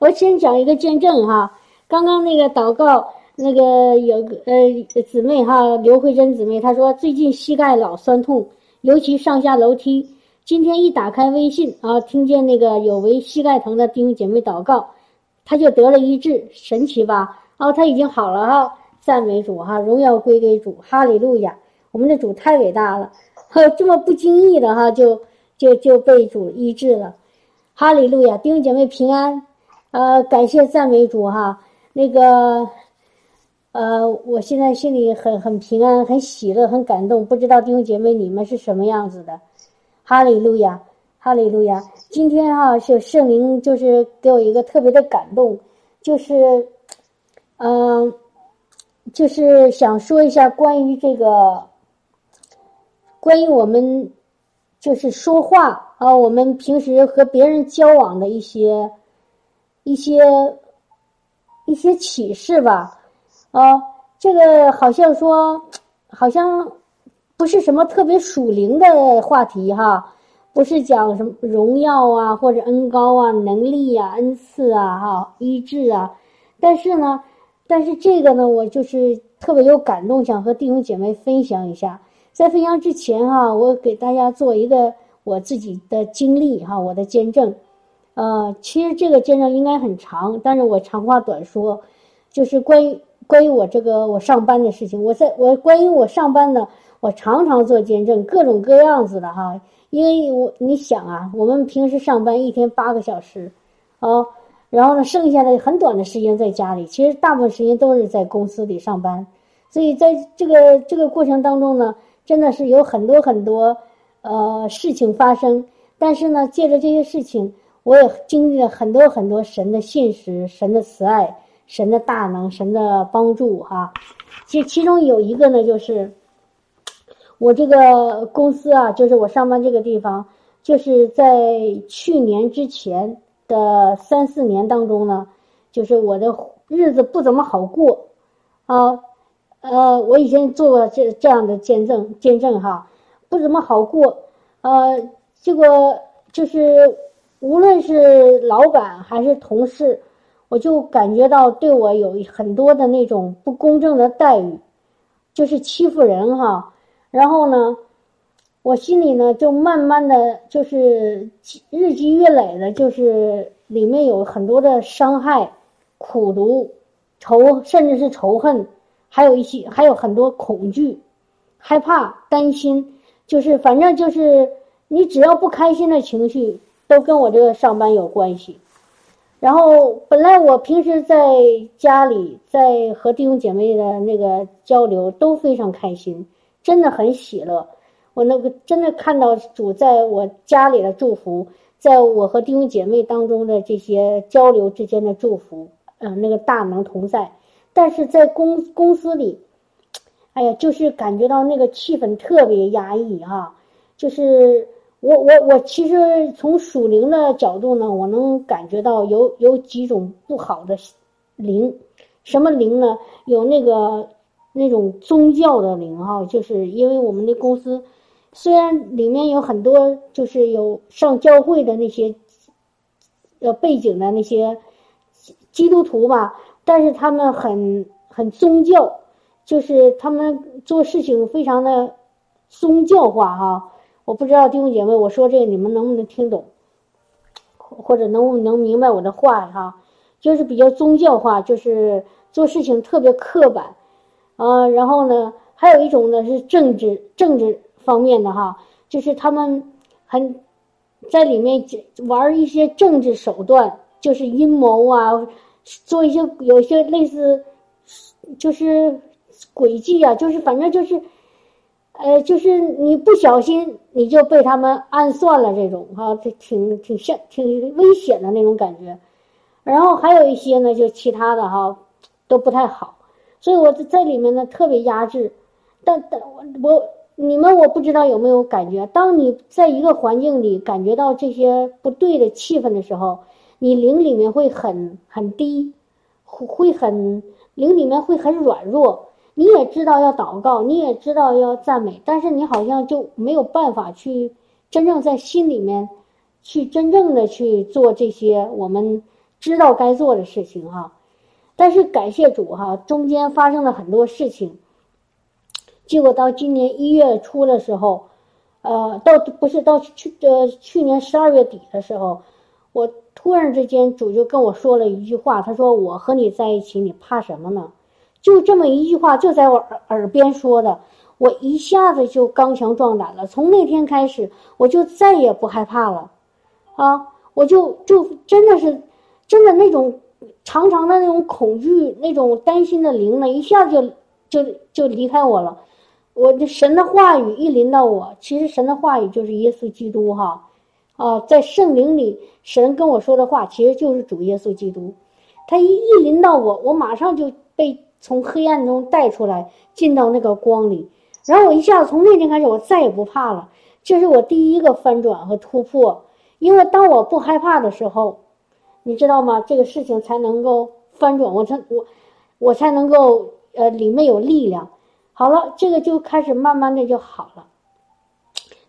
我先讲一个见证哈。刚刚那个祷告，那个有个呃姊妹哈，刘慧珍姊妹，她说最近膝盖老酸痛，尤其上下楼梯。今天一打开微信啊，听见那个有为膝盖疼的弟兄姐妹祷告，她就得了医治，神奇吧？哦，她已经好了哈，赞美主哈，荣耀归给主，哈利路亚！我们的主太伟大了，呵，这么不经意的哈，就就就被主医治了，哈利路亚！弟兄姐妹平安。呃，感谢赞美主哈，那个，呃，我现在心里很很平安，很喜乐，很感动。不知道弟兄姐妹你们是什么样子的？哈利路亚，哈利路亚！今天哈，就圣灵就是给我一个特别的感动，就是，嗯，就是想说一下关于这个，关于我们就是说话啊，我们平时和别人交往的一些。一些一些启示吧，啊，这个好像说，好像不是什么特别属灵的话题哈，不是讲什么荣耀啊，或者恩高啊，能力呀，恩赐啊，哈，医治啊，但是呢，但是这个呢，我就是特别有感动，想和弟兄姐妹分享一下。在分享之前哈，我给大家做一个我自己的经历哈，我的见证。呃，其实这个见证应该很长，但是我长话短说，就是关于关于我这个我上班的事情。我在我关于我上班呢，我常常做见证，各种各样子的哈。因为我你想啊，我们平时上班一天八个小时，啊，然后呢，剩下的很短的时间在家里，其实大部分时间都是在公司里上班。所以在这个这个过程当中呢，真的是有很多很多呃事情发生，但是呢，借着这些事情。我也经历了很多很多神的信实、神的慈爱、神的大能、神的帮助哈。其其中有一个呢，就是我这个公司啊，就是我上班这个地方，就是在去年之前的三四年当中呢，就是我的日子不怎么好过啊。呃，我以前做过这这样的见证见证哈，不怎么好过。呃，结果就是。无论是老板还是同事，我就感觉到对我有很多的那种不公正的待遇，就是欺负人哈。然后呢，我心里呢就慢慢的就是日积月累的，就是里面有很多的伤害、苦毒、仇，甚至是仇恨，还有一些还有很多恐惧、害怕、担心，就是反正就是你只要不开心的情绪。都跟我这个上班有关系，然后本来我平时在家里在和弟兄姐妹的那个交流都非常开心，真的很喜乐。我那个真的看到主在我家里的祝福，在我和弟兄姐妹当中的这些交流之间的祝福，嗯，那个大能同在。但是在公公司里，哎呀，就是感觉到那个气氛特别压抑哈，就是。我我我其实从属灵的角度呢，我能感觉到有有几种不好的灵，什么灵呢？有那个那种宗教的灵哈，就是因为我们的公司虽然里面有很多就是有上教会的那些呃背景的那些基督徒吧，但是他们很很宗教，就是他们做事情非常的宗教化哈。我不知道弟兄姐妹，我说这个你们能不能听懂，或者能不能明白我的话哈？就是比较宗教化，就是做事情特别刻板，啊，然后呢，还有一种呢是政治政治方面的哈，就是他们很在里面玩一些政治手段，就是阴谋啊，做一些有一些类似就是诡计啊，就是反正就是。呃，就是你不小心你就被他们暗算了，这种哈，这挺挺像挺危险的那种感觉。然后还有一些呢，就其他的哈都不太好，所以我在里面呢特别压制。但但我你们我不知道有没有感觉，当你在一个环境里感觉到这些不对的气氛的时候，你灵里面会很很低，会会很灵里面会很软弱。你也知道要祷告，你也知道要赞美，但是你好像就没有办法去真正在心里面，去真正的去做这些我们知道该做的事情哈。但是感谢主哈，中间发生了很多事情。结果到今年一月初的时候，呃，到不是到去呃去年十二月底的时候，我突然之间主就跟我说了一句话，他说：“我和你在一起，你怕什么呢？”就这么一句话，就在我耳耳边说的，我一下子就刚强壮胆了。从那天开始，我就再也不害怕了，啊，我就就真的是，真的那种长长的那种恐惧、那种担心的灵呢，一下子就就就离开我了。我的神的话语一临到我，其实神的话语就是耶稣基督哈，啊，在圣灵里，神跟我说的话其实就是主耶稣基督，他一一临到我，我马上就被。从黑暗中带出来，进到那个光里，然后我一下子从那天开始，我再也不怕了。这是我第一个翻转和突破。因为当我不害怕的时候，你知道吗？这个事情才能够翻转，我才我我才能够呃里面有力量。好了，这个就开始慢慢的就好了。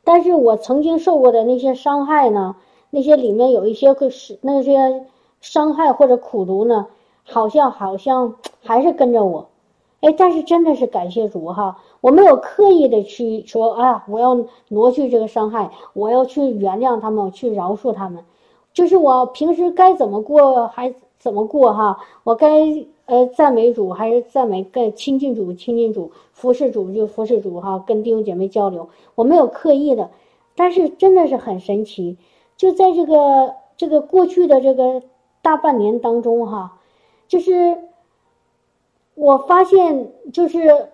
但是我曾经受过的那些伤害呢？那些里面有一些个是那些伤害或者苦毒呢？好像好像 还是跟着我，哎，但是真的是感谢主哈，我没有刻意的去说，哎呀，我要挪去这个伤害，我要去原谅他们，去饶恕他们，就是我平时该怎么过还怎么过哈，我该呃赞美主还是赞美跟亲近主亲近主，服侍主就服侍主哈，跟弟兄姐妹交流，我没有刻意的，但是真的是很神奇，就在这个这个过去的这个大半年当中哈。就是我发现，就是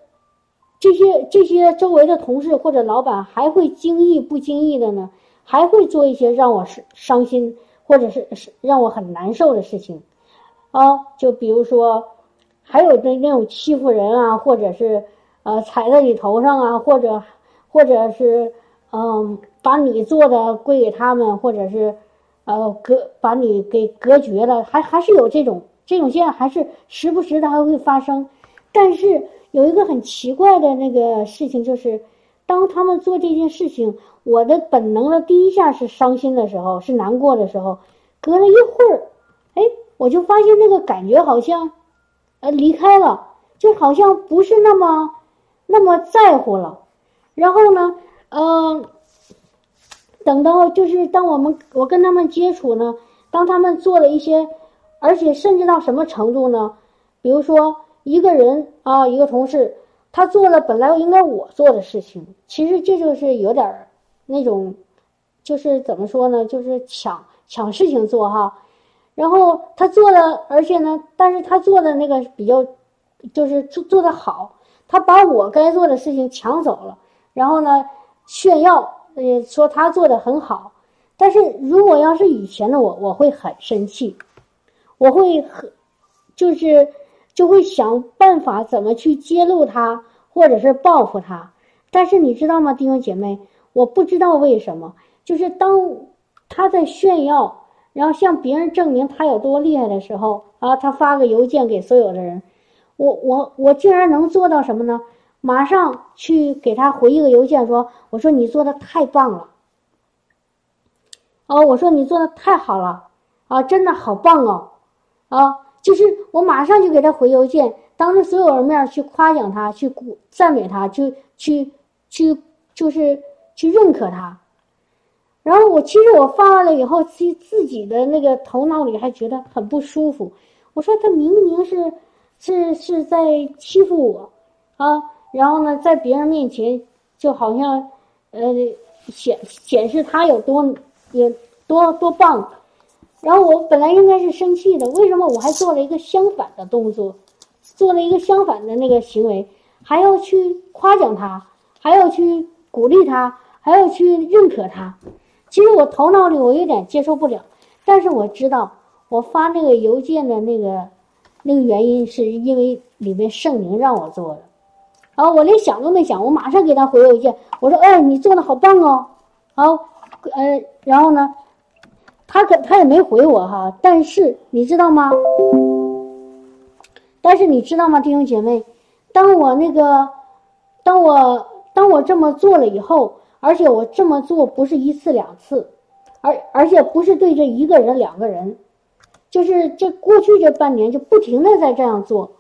这些这些周围的同事或者老板还会经意不经意的呢，还会做一些让我伤伤心或者是是让我很难受的事情，啊，就比如说，还有那那种欺负人啊，或者是呃踩在你头上啊，或者或者是嗯把你做的归给他们，或者是呃隔把你给隔绝了，还还是有这种。这种现象还是时不时的还会发生，但是有一个很奇怪的那个事情，就是当他们做这件事情，我的本能的第一下是伤心的时候，是难过的时候，隔了一会儿，哎，我就发现那个感觉好像，呃，离开了，就好像不是那么那么在乎了。然后呢，嗯，等到就是当我们我跟他们接触呢，当他们做了一些。而且甚至到什么程度呢？比如说一个人啊，一个同事，他做了本来应该我做的事情，其实这就是有点儿那种，就是怎么说呢？就是抢抢事情做哈。然后他做了，而且呢，但是他做的那个比较，就是做做的好，他把我该做的事情抢走了，然后呢炫耀，呃，说他做的很好。但是如果要是以前的我，我会很生气。我会很，就是就会想办法怎么去揭露他，或者是报复他。但是你知道吗，弟兄姐妹，我不知道为什么，就是当他在炫耀，然后向别人证明他有多厉害的时候啊，他发个邮件给所有的人，我我我竟然能做到什么呢？马上去给他回一个邮件，说我说你做的太棒了，哦，我说你做的太好了，啊，真的好棒哦。啊，就是我马上就给他回邮件，当着所有人面去夸奖他，去鼓赞美他，就去去就是去认可他。然后我其实我发完了以后，自自己的那个头脑里还觉得很不舒服。我说他明明是是是在欺负我啊，然后呢，在别人面前就好像呃显显示他有多有多多棒。然后我本来应该是生气的，为什么我还做了一个相反的动作，做了一个相反的那个行为，还要去夸奖他，还要去鼓励他，还要去认可他？其实我头脑里我有点接受不了，但是我知道我发那个邮件的那个那个原因是因为里面圣灵让我做的，啊，我连想都没想，我马上给他回邮件，我说：“哎，你做的好棒哦，好，呃，然后呢？”他可他也没回我哈，但是你知道吗？但是你知道吗，弟兄姐妹，当我那个，当我当我这么做了以后，而且我这么做不是一次两次，而而且不是对着一个人两个人，就是这过去这半年就不停的在这样做，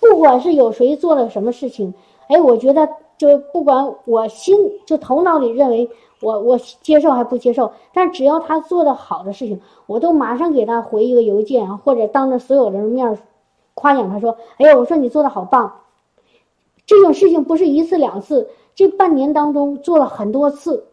不管是有谁做了什么事情，哎，我觉得就不管我心就头脑里认为我我接受还不接受，但只要他做的好的事情，我都马上给他回一个邮件，或者当着所有人面夸奖他说：“哎呦，我说你做的好棒。”这种事情不是一次两次，这半年当中做了很多次。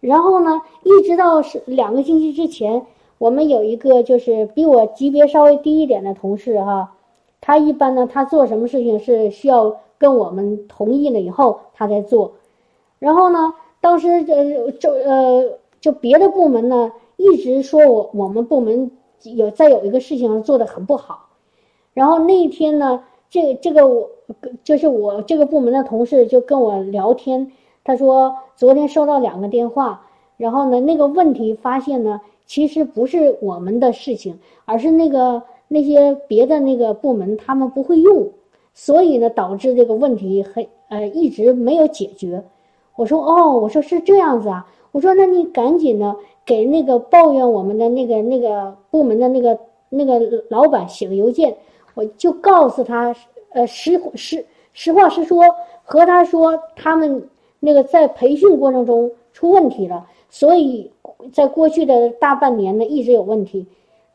然后呢，一直到是两个星期之前，我们有一个就是比我级别稍微低一点的同事哈，他一般呢，他做什么事情是需要跟我们同意了以后他才做。然后呢，当时呃就呃就别的部门呢一直说我我们部门有在有一个事情做的很不好。然后那一天呢。这这个我就是我这个部门的同事就跟我聊天，他说昨天收到两个电话，然后呢那个问题发现呢其实不是我们的事情，而是那个那些别的那个部门他们不会用，所以呢导致这个问题很呃一直没有解决。我说哦，我说是这样子啊，我说那你赶紧的给那个抱怨我们的那个那个部门的那个那个老板写个邮件。我就告诉他，呃，实实实话实说，和他说他们那个在培训过程中出问题了，所以在过去的大半年呢一直有问题。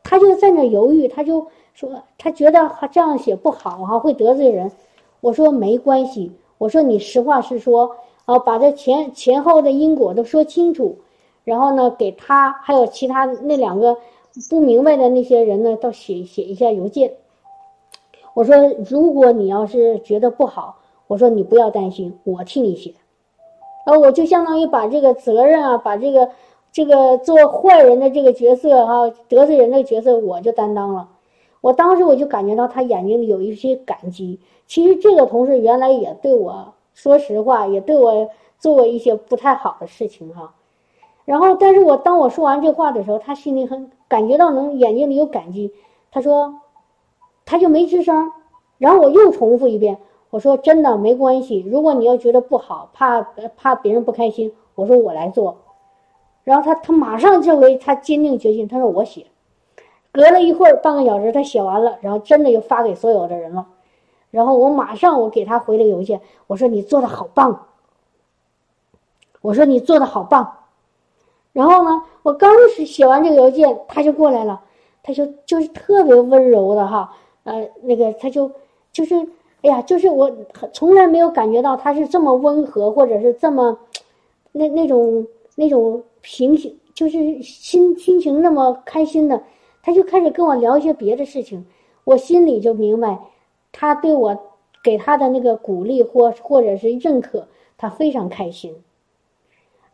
他就在那犹豫，他就说他觉得这样写不好哈，会得罪人。我说没关系，我说你实话实说啊，把这前前后的因果都说清楚，然后呢给他还有其他那两个不明白的那些人呢，都写写一下邮件。我说，如果你要是觉得不好，我说你不要担心，我替你写。啊，我就相当于把这个责任啊，把这个这个做坏人的这个角色哈，得罪人的角色，我就担当了。我当时我就感觉到他眼睛里有一些感激。其实这个同事原来也对我说实话，也对我做过一些不太好的事情哈。然后，但是我当我说完这话的时候，他心里很感觉到能眼睛里有感激。他说。他就没吱声，然后我又重复一遍，我说真的没关系，如果你要觉得不好，怕怕别人不开心，我说我来做，然后他他马上这回他坚定决心，他说我写，隔了一会儿半个小时他写完了，然后真的就发给所有的人了，然后我马上我给他回了邮件，我说你做的好棒，我说你做的好棒，然后呢，我刚是写完这个邮件，他就过来了，他就就是特别温柔的哈。呃，那个他就就是，哎呀，就是我从来没有感觉到他是这么温和，或者是这么那那种那种平静，就是心心情那么开心的，他就开始跟我聊一些别的事情，我心里就明白，他对我给他的那个鼓励或或者是认可，他非常开心。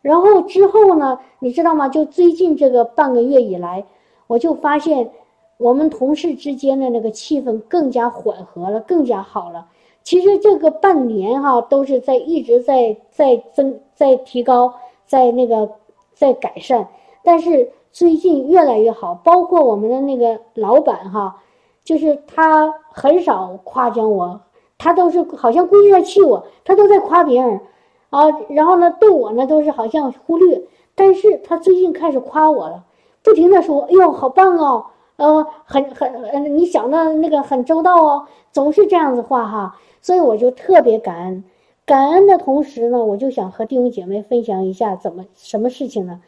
然后之后呢，你知道吗？就最近这个半个月以来，我就发现。我们同事之间的那个气氛更加缓和了，更加好了。其实这个半年哈，都是在一直在在增、在提高、在那个在改善。但是最近越来越好，包括我们的那个老板哈，就是他很少夸奖我，他都是好像故意在气我，他都在夸别人啊。然后呢，对我呢都是好像忽略。但是他最近开始夸我了，不停的说：“哎呦，好棒哦！”呃，很很呃，你想的那个很周到哦，总是这样子话哈，所以我就特别感恩，感恩的同时呢，我就想和弟兄姐妹分享一下怎么什么事情呢？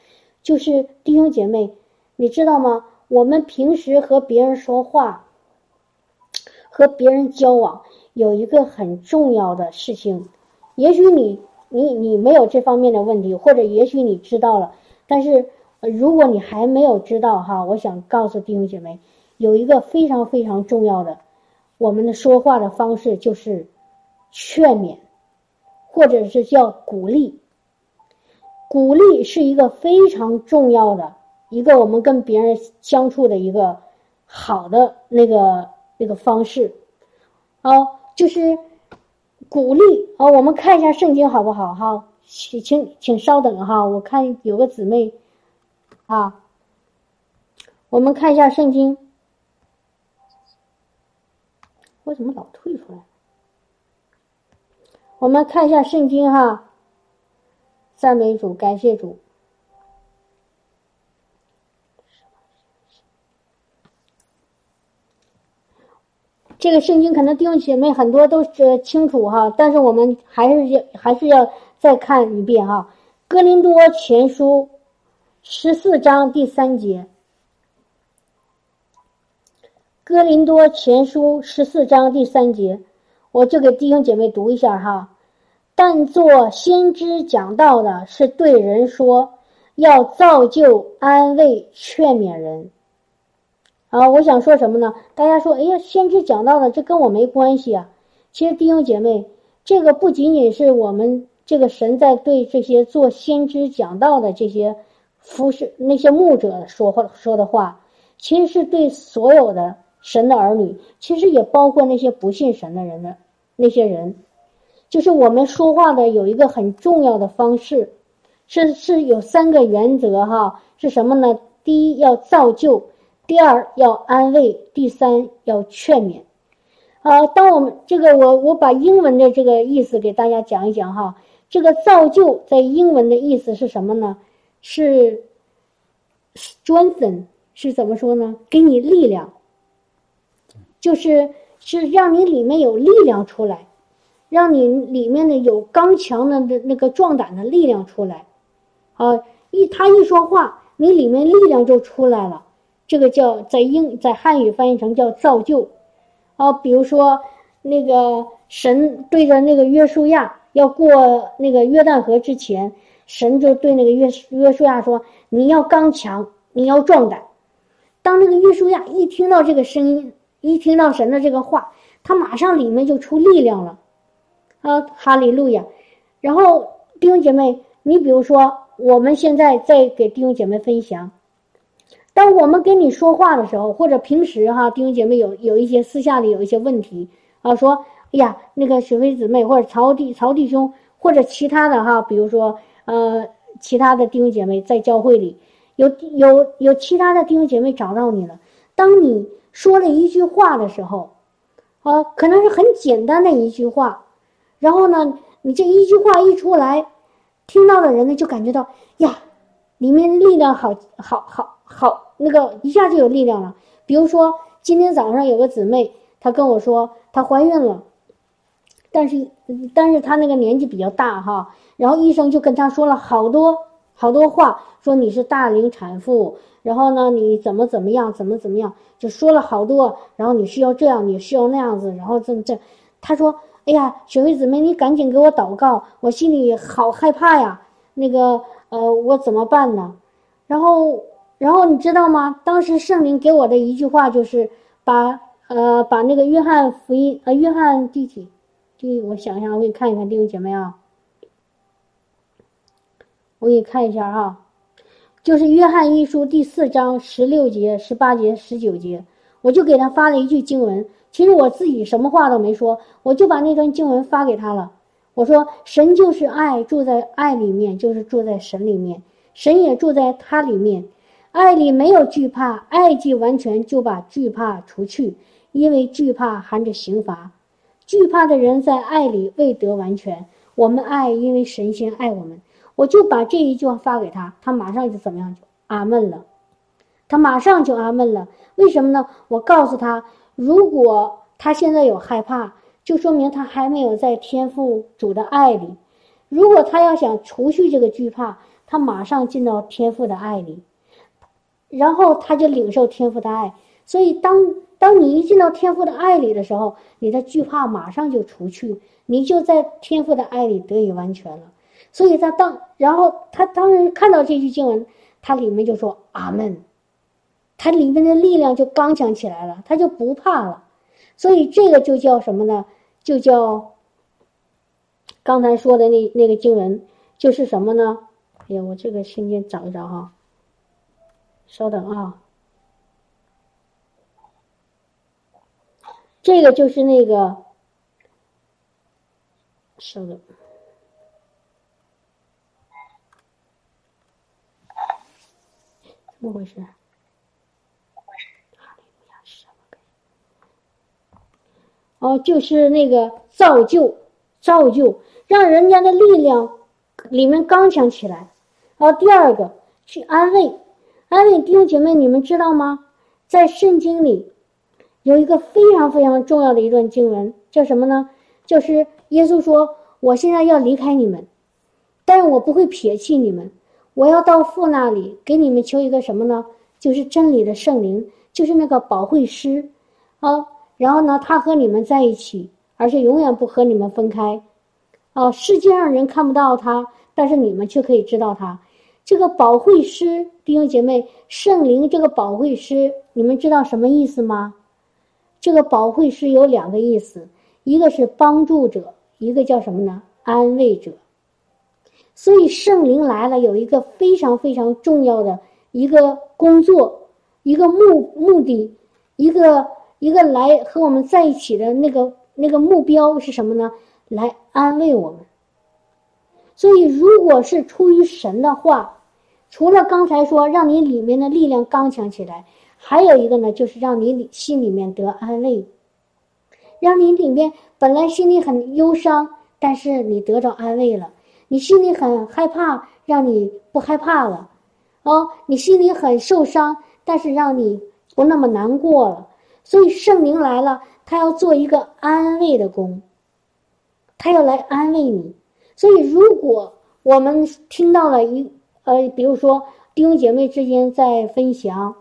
就是弟兄姐妹，你知道吗？我们平时和别人说话，和别人交往，有一个很重要的事情，也许你你你没有这方面的问题，或者也许你知道了，但是。如果你还没有知道哈，我想告诉弟兄姐妹，有一个非常非常重要的，我们的说话的方式就是劝勉，或者是叫鼓励。鼓励是一个非常重要的一个我们跟别人相处的一个好的那个那个方式，啊，就是鼓励啊。我们看一下圣经好不好？哈，请请请稍等哈，我看有个姊妹。啊，我们看一下圣经。为什么老退出来？我们看一下圣经哈，赞美主，感谢主。这个圣经可能弟兄姐妹很多都是清楚哈，但是我们还是要还是要再看一遍哈，《哥林多前书》十四章第三节，《哥林多前书》十四章第三节，我就给弟兄姐妹读一下哈。但做先知讲道的是对人说，要造就、安慰、劝勉人。啊，我想说什么呢？大家说，哎呀，先知讲道的，这跟我没关系啊。其实弟兄姐妹，这个不仅仅是我们这个神在对这些做先知讲道的这些服侍那些牧者说话说的话，其实是对所有的神的儿女，其实也包括那些不信神的人的那些人。就是我们说话的有一个很重要的方式，是是有三个原则哈，是什么呢？第一要造就。第二要安慰，第三要劝勉，啊，当我们这个我我把英文的这个意思给大家讲一讲哈，这个造就在英文的意思是什么呢？是 strengthen 是怎么说呢？给你力量，就是是让你里面有力量出来，让你里面的有刚强的那那个壮胆的力量出来，啊，一他一说话，你里面力量就出来了。这个叫在英在汉语翻译成叫造就，啊，比如说那个神对着那个约书亚要过那个约旦河之前，神就对那个约约书亚说：“你要刚强，你要壮胆。”当那个约书亚一听到这个声音，一听到神的这个话，他马上里面就出力量了，啊，哈利路亚！然后弟兄姐妹，你比如说我们现在在给弟兄姐妹分享。当我们跟你说话的时候，或者平时哈，弟兄姐妹有有一些私下里有一些问题啊，说，哎呀，那个雪飞姊妹或者曹弟曹弟兄或者其他的哈，比如说呃其他的弟兄姐妹在教会里有有有其他的弟兄姐妹找到你了，当你说了一句话的时候，啊，可能是很简单的一句话，然后呢，你这一句话一出来，听到的人呢就感觉到呀，里面力量好好好好。那个一下就有力量了。比如说，今天早上有个姊妹，她跟我说她怀孕了，但是但是她那个年纪比较大哈，然后医生就跟她说了好多好多话，说你是大龄产妇，然后呢你怎么怎么样，怎么怎么样，就说了好多，然后你需要这样，你需要那样子，然后这这，她说，哎呀，雪薇姊妹，你赶紧给我祷告，我心里好害怕呀，那个呃，我怎么办呢？然后。然后你知道吗？当时圣灵给我的一句话就是把呃把那个约翰福音呃约翰第几第我想想我给你看一看弟兄姐妹啊，我给你看一下哈，就是约翰一书第四章十六节十八节十九节，我就给他发了一句经文。其实我自己什么话都没说，我就把那段经文发给他了。我说神就是爱，住在爱里面就是住在神里面，神也住在他里面。爱里没有惧怕，爱既完全，就把惧怕除去，因为惧怕含着刑罚。惧怕的人在爱里未得完全。我们爱，因为神仙爱我们。我就把这一句话发给他，他马上就怎么样？就阿闷了。他马上就阿闷了。为什么呢？我告诉他，如果他现在有害怕，就说明他还没有在天父主的爱里。如果他要想除去这个惧怕，他马上进到天父的爱里。然后他就领受天赋的爱，所以当当你一进到天赋的爱里的时候，你的惧怕马上就除去，你就在天赋的爱里得以完全了。所以他当然后他当时看到这句经文，他里面就说阿门，他里面的力量就刚强起来了，他就不怕了。所以这个就叫什么呢？就叫刚才说的那那个经文就是什么呢？哎呀，我这个瞬间找一找哈。稍等啊，这个就是那个，稍等，怎么回事？哦，就是那个造就，造就，让人家的力量里面刚强起来。然后第二个，去安慰。安慰弟兄姐妹，你们知道吗？在圣经里，有一个非常非常重要的一段经文，叫什么呢？就是耶稣说：“我现在要离开你们，但是我不会撇弃你们，我要到父那里给你们求一个什么呢？就是真理的圣灵，就是那个保惠师啊。然后呢，他和你们在一起，而且永远不和你们分开。啊，世界上人看不到他，但是你们却可以知道他。这个保惠师，弟兄姐妹，圣灵这个保惠师，你们知道什么意思吗？这个保惠师有两个意思，一个是帮助者，一个叫什么呢？安慰者。所以圣灵来了，有一个非常非常重要的一个工作，一个目目的，一个一个来和我们在一起的那个那个目标是什么呢？来安慰我们。所以，如果是出于神的话，除了刚才说让你里面的力量刚强起来，还有一个呢，就是让你里心里面得安慰，让你里面本来心里很忧伤，但是你得着安慰了；你心里很害怕，让你不害怕了；哦，你心里很受伤，但是让你不那么难过了。所以圣灵来了，他要做一个安慰的工。他要来安慰你，所以如果我们听到了一呃，比如说弟兄姐妹之间在分享，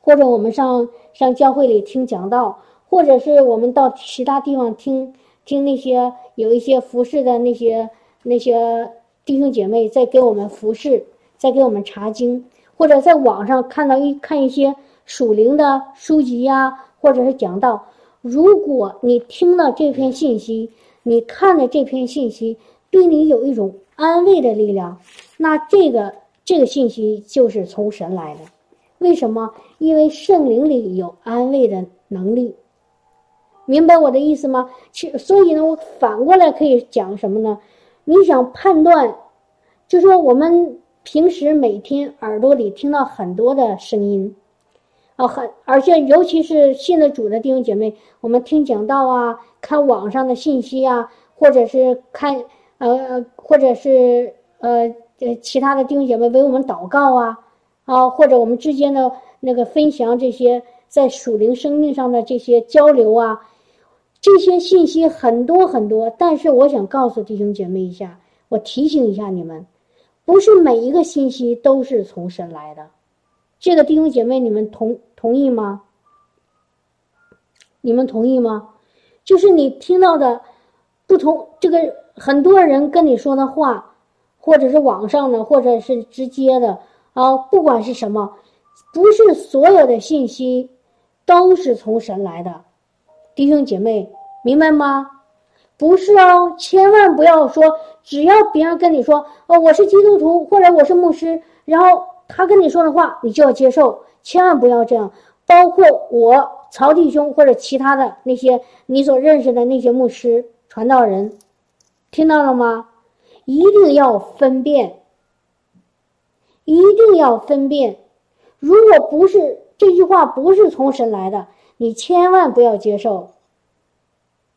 或者我们上上教会里听讲道，或者是我们到其他地方听听那些有一些服侍的那些那些弟兄姐妹在给我们服侍，在给我们查经，或者在网上看到一看一些属灵的书籍呀，或者是讲道，如果你听了这篇信息。你看了这篇信息对你有一种安慰的力量，那这个这个信息就是从神来的。为什么？因为圣灵里有安慰的能力。明白我的意思吗？其所以呢，我反过来可以讲什么呢？你想判断，就说我们平时每天耳朵里听到很多的声音。啊，很，而且尤其是信了主的弟兄姐妹，我们听讲道啊，看网上的信息啊，或者是看，呃，或者是呃这其他的弟兄姐妹为我们祷告啊，啊，或者我们之间的那个分享这些在属灵生命上的这些交流啊，这些信息很多很多，但是我想告诉弟兄姐妹一下，我提醒一下你们，不是每一个信息都是从神来的。这个弟兄姐妹，你们同同意吗？你们同意吗？就是你听到的不同，这个很多人跟你说的话，或者是网上的，或者是直接的啊，不管是什么，不是所有的信息都是从神来的，弟兄姐妹，明白吗？不是哦，千万不要说，只要别人跟你说哦，我是基督徒，或者我是牧师，然后。他跟你说的话，你就要接受，千万不要这样。包括我曹弟兄或者其他的那些你所认识的那些牧师、传道人，听到了吗？一定要分辨，一定要分辨。如果不是这句话不是从神来的，你千万不要接受。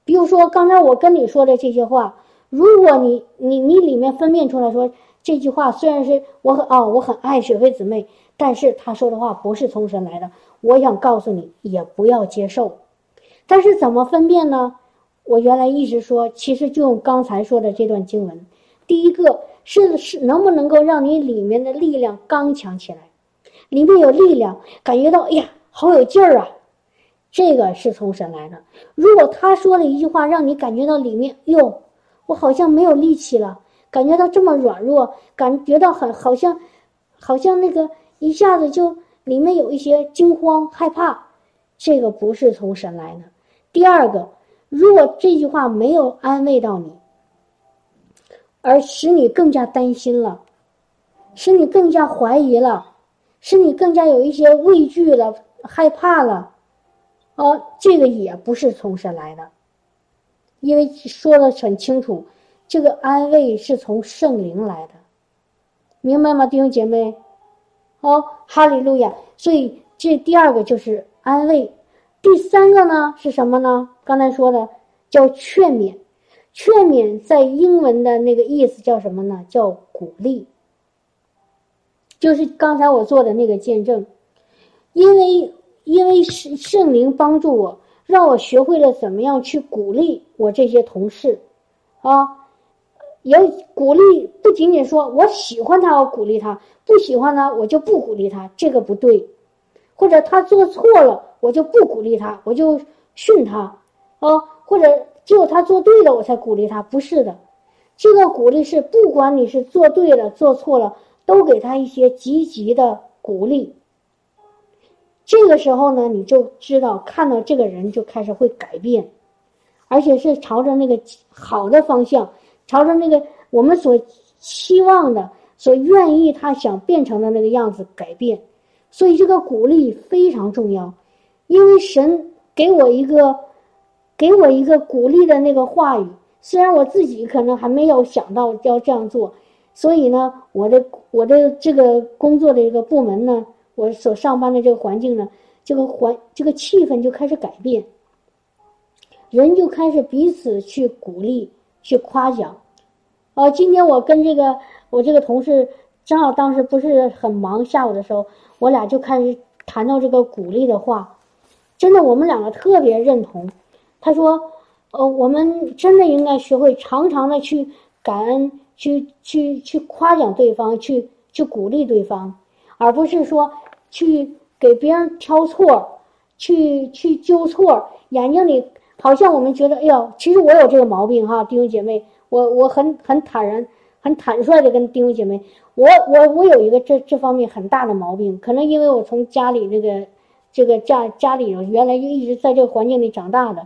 比如说刚才我跟你说的这些话，如果你你你里面分辨出来说。这句话虽然是我很啊，我很爱雪飞姊妹，但是他说的话不是从神来的。我想告诉你，也不要接受。但是怎么分辨呢？我原来一直说，其实就用刚才说的这段经文。第一个是是能不能够让你里面的力量刚强起来，里面有力量，感觉到哎呀，好有劲儿啊，这个是从神来的。如果他说了一句话，让你感觉到里面哟，我好像没有力气了。感觉到这么软弱，感觉到很好像，好像那个一下子就里面有一些惊慌害怕，这个不是从神来的。第二个，如果这句话没有安慰到你，而使你更加担心了，使你更加怀疑了，使你更加有一些畏惧了、害怕了，哦，这个也不是从神来的，因为说的很清楚。这个安慰是从圣灵来的，明白吗，弟兄姐妹？哦，哈利路亚！所以这第二个就是安慰，第三个呢是什么呢？刚才说的叫劝勉，劝勉在英文的那个意思叫什么呢？叫鼓励，就是刚才我做的那个见证，因为因为圣圣灵帮助我，让我学会了怎么样去鼓励我这些同事，啊，也鼓励不仅仅说我喜欢他，我鼓励他；不喜欢他，我就不鼓励他，这个不对。或者他做错了，我就不鼓励他，我就训他，啊，或者只有他做对了，我才鼓励他，不是的。这个鼓励是不管你是做对了做错了，都给他一些积极的鼓励。这个时候呢，你就知道看到这个人就开始会改变，而且是朝着那个好的方向，朝着那个我们所期望的、所愿意他想变成的那个样子改变。所以这个鼓励非常重要，因为神给我一个给我一个鼓励的那个话语。虽然我自己可能还没有想到要这样做，所以呢，我的我的这个工作的一个部门呢，我所上班的这个环境呢，这个环这个气氛就开始改变，人就开始彼此去鼓励、去夸奖。哦，今天我跟这个我这个同事正好当时不是很忙，下午的时候，我俩就开始谈到这个鼓励的话，真的，我们两个特别认同。他说。呃，我们真的应该学会常常的去感恩，去去去夸奖对方，去去鼓励对方，而不是说去给别人挑错，去去纠错。眼睛里好像我们觉得，哎呦，其实我有这个毛病哈，弟兄姐妹，我我很很坦然、很坦率的跟弟兄姐妹，我我我有一个这这方面很大的毛病，可能因为我从家里那个这个家家里原来就一直在这个环境里长大的。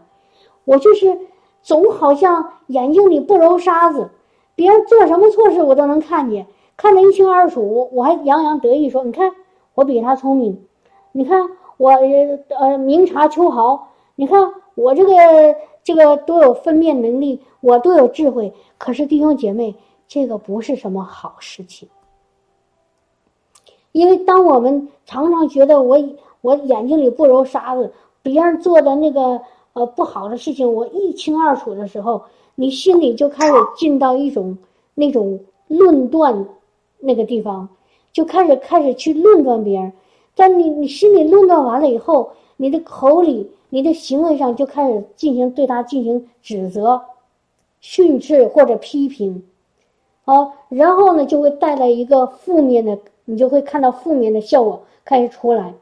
我就是总好像眼睛里不揉沙子，别人做什么错事我都能看见，看得一清二楚。我还洋洋得意说：“你看我比他聪明，你看我呃明察秋毫，你看我这个这个都有分辨能力，我都有智慧。”可是弟兄姐妹，这个不是什么好事情，因为当我们常常觉得我我眼睛里不揉沙子，别人做的那个。呃，不好的事情我一清二楚的时候，你心里就开始进到一种那种论断那个地方，就开始开始去论断别人。但你你心里论断完了以后，你的口里、你的行为上就开始进行对他进行指责、训斥或者批评，好，然后呢就会带来一个负面的，你就会看到负面的效果开始出来。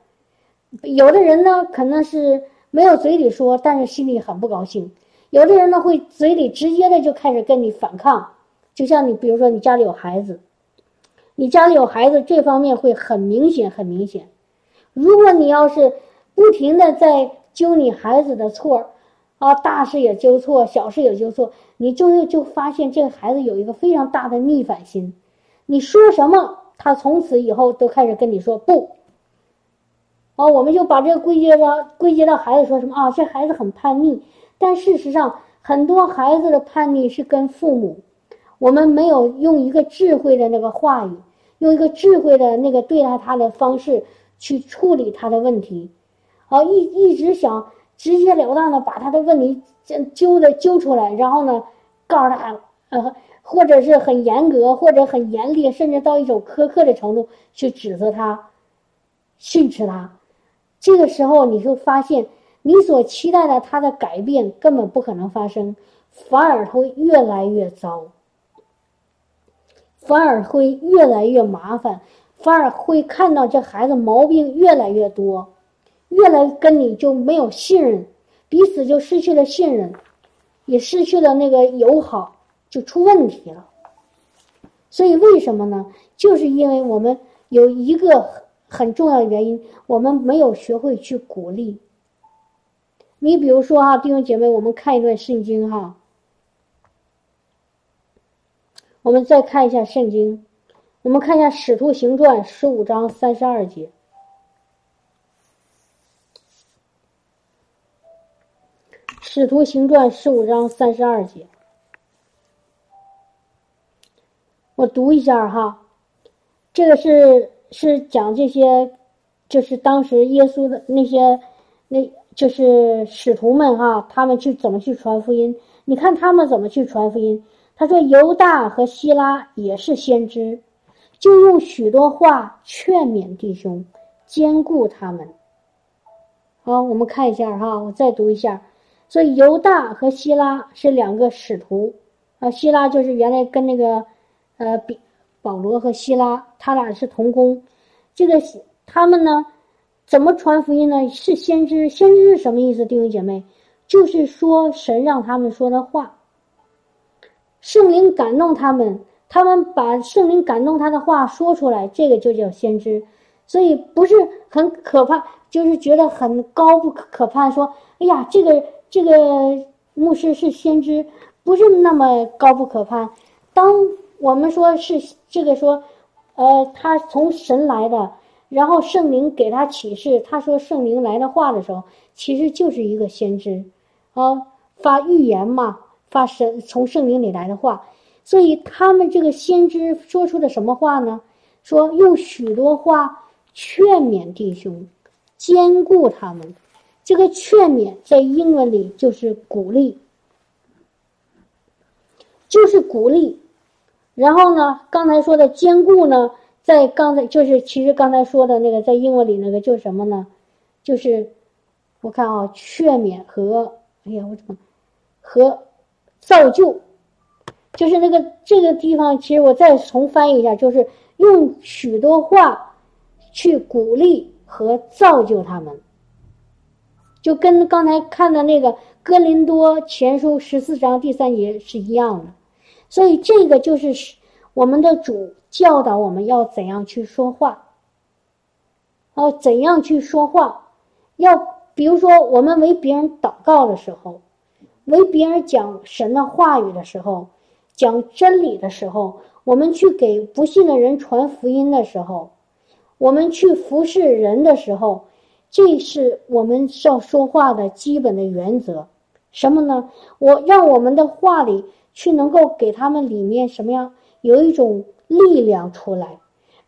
有的人呢，可能是。没有嘴里说，但是心里很不高兴。有的人呢，会嘴里直接的就开始跟你反抗。就像你，比如说你家里有孩子，你家里有孩子，这方面会很明显，很明显。如果你要是不停的在揪你孩子的错啊，大事也纠错，小事也纠错，你就会就发现这个孩子有一个非常大的逆反心。你说什么，他从此以后都开始跟你说不。哦，我们就把这个归结到归结到孩子说什么啊？这孩子很叛逆，但事实上，很多孩子的叛逆是跟父母，我们没有用一个智慧的那个话语，用一个智慧的那个对待他的方式去处理他的问题，啊，一一直想直截了当的把他的问题揪的揪出来，然后呢，告诉他，呃，或者是很严格，或者很严厉，甚至到一种苛刻的程度去指责他，训斥他。这个时候，你就发现，你所期待的他的改变根本不可能发生，反而会越来越糟，反而会越来越麻烦，反而会看到这孩子毛病越来越多，越来跟你就没有信任，彼此就失去了信任，也失去了那个友好，就出问题了。所以为什么呢？就是因为我们有一个。很重要的原因，我们没有学会去鼓励。你比如说哈，弟兄姐妹，我们看一段圣经哈，我们再看一下圣经，我们看一下《使徒行传》十五章三十二节，《使徒行传》十五章三十二节，我读一下哈，这个是。是讲这些，就是当时耶稣的那些，那就是使徒们哈，他们去怎么去传福音？你看他们怎么去传福音？他说犹大和希拉也是先知，就用许多话劝勉弟兄，兼顾他们。好，我们看一下哈，我再读一下。所以犹大和希拉是两个使徒啊，希拉就是原来跟那个呃比保罗和希拉他俩是同工。这个他们呢，怎么传福音呢？是先知，先知是什么意思？弟兄姐妹，就是说神让他们说的话，圣灵感动他们，他们把圣灵感动他的话说出来，这个就叫先知。所以不是很可怕，就是觉得很高不可可怕。说，哎呀，这个这个牧师是先知，不是那么高不可攀。当我们说是这个说，呃，他从神来的，然后圣灵给他启示，他说圣灵来的话的时候，其实就是一个先知，啊，发预言嘛，发神从圣灵里来的话。所以他们这个先知说出的什么话呢？说用许多话。劝勉弟兄，兼顾他们。这个劝勉在英文里就是鼓励，就是鼓励。然后呢，刚才说的兼顾呢，在刚才就是其实刚才说的那个在英文里那个就什么呢？就是我看啊，劝勉和哎呀，我怎么和造就，就是那个这个地方，其实我再重翻译一下，就是用许多话。去鼓励和造就他们，就跟刚才看的那个《哥林多前书》十四章第三节是一样的，所以这个就是我们的主教导我们要怎样去说话，哦，怎样去说话，要比如说我们为别人祷告的时候，为别人讲神的话语的时候，讲真理的时候，我们去给不信的人传福音的时候。我们去服侍人的时候，这是我们要说话的基本的原则。什么呢？我让我们的话里去能够给他们里面什么样有一种力量出来，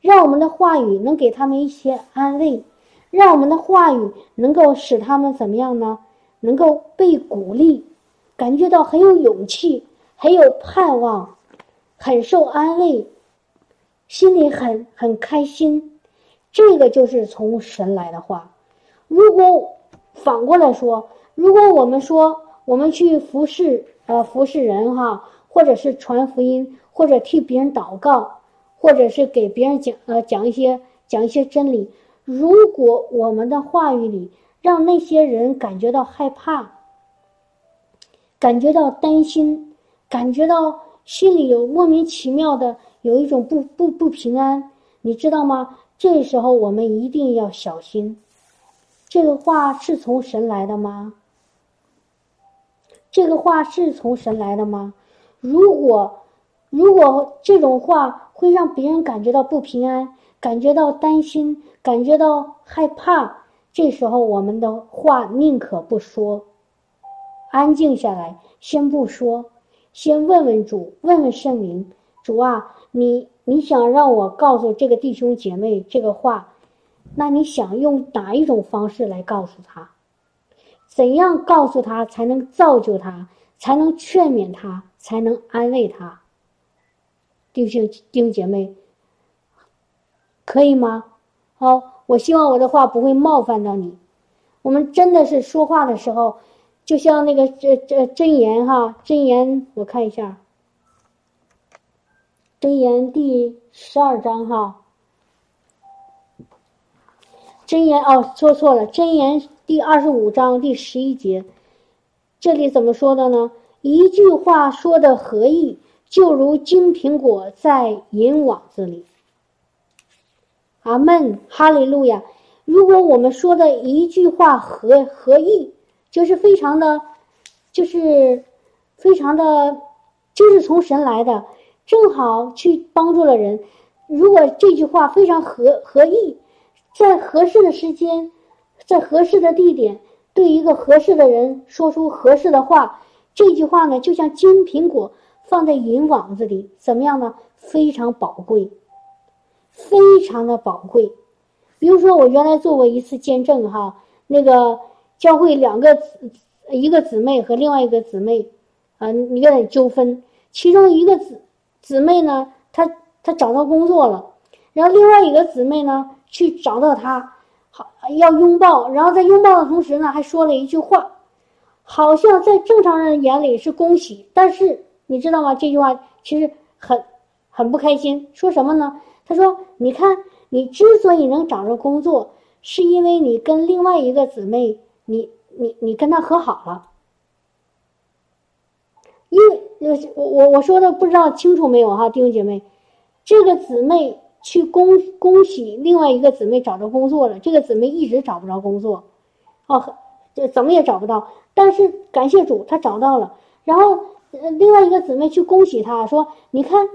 让我们的话语能给他们一些安慰，让我们的话语能够使他们怎么样呢？能够被鼓励，感觉到很有勇气，很有盼望，很受安慰，心里很很开心。这个就是从神来的话。如果反过来说，如果我们说我们去服侍呃服侍人哈，或者是传福音，或者替别人祷告，或者是给别人讲呃讲一些讲一些真理，如果我们的话语里让那些人感觉到害怕，感觉到担心，感觉到心里有莫名其妙的有一种不不不平安，你知道吗？这时候我们一定要小心，这个话是从神来的吗？这个话是从神来的吗？如果如果这种话会让别人感觉到不平安，感觉到担心，感觉到害怕，这时候我们的话宁可不说，安静下来，先不说，先问问主，问问圣灵，主啊，你。你想让我告诉这个弟兄姐妹这个话，那你想用哪一种方式来告诉他？怎样告诉他才能造就他，才能劝勉他，才能安慰他？弟兄弟兄姐妹，可以吗？好，我希望我的话不会冒犯到你。我们真的是说话的时候，就像那个这这真言哈，真言，我看一下。真言第十二章哈，真言哦，说错了，真言第二十五章第十一节，这里怎么说的呢？一句话说的合意，就如金苹果在银网子里。阿门，哈利路亚。如果我们说的一句话合合意，就是非常的，就是非常的，就是从神来的。正好去帮助了人，如果这句话非常合合意，在合适的时间，在合适的地点，对一个合适的人说出合适的话，这句话呢，就像金苹果放在银网子里，怎么样呢？非常宝贵，非常的宝贵。比如说，我原来做过一次见证，哈，那个教会两个一个姊妹和另外一个姊妹，啊，有点纠纷，其中一个姊。姊妹呢，她她找到工作了，然后另外一个姊妹呢，去找到他，好要拥抱，然后在拥抱的同时呢，还说了一句话，好像在正常人眼里是恭喜，但是你知道吗？这句话其实很很不开心。说什么呢？他说：“你看，你之所以能找着工作，是因为你跟另外一个姊妹，你你你跟她和好了。因为我我我说的不知道清楚没有哈，弟兄姐妹，这个姊妹。”去恭恭喜另外一个姊妹找着工作了，这个姊妹一直找不着工作，哦，这怎么也找不到。但是感谢主，她找到了。然后呃另外一个姊妹去恭喜她说：“你看，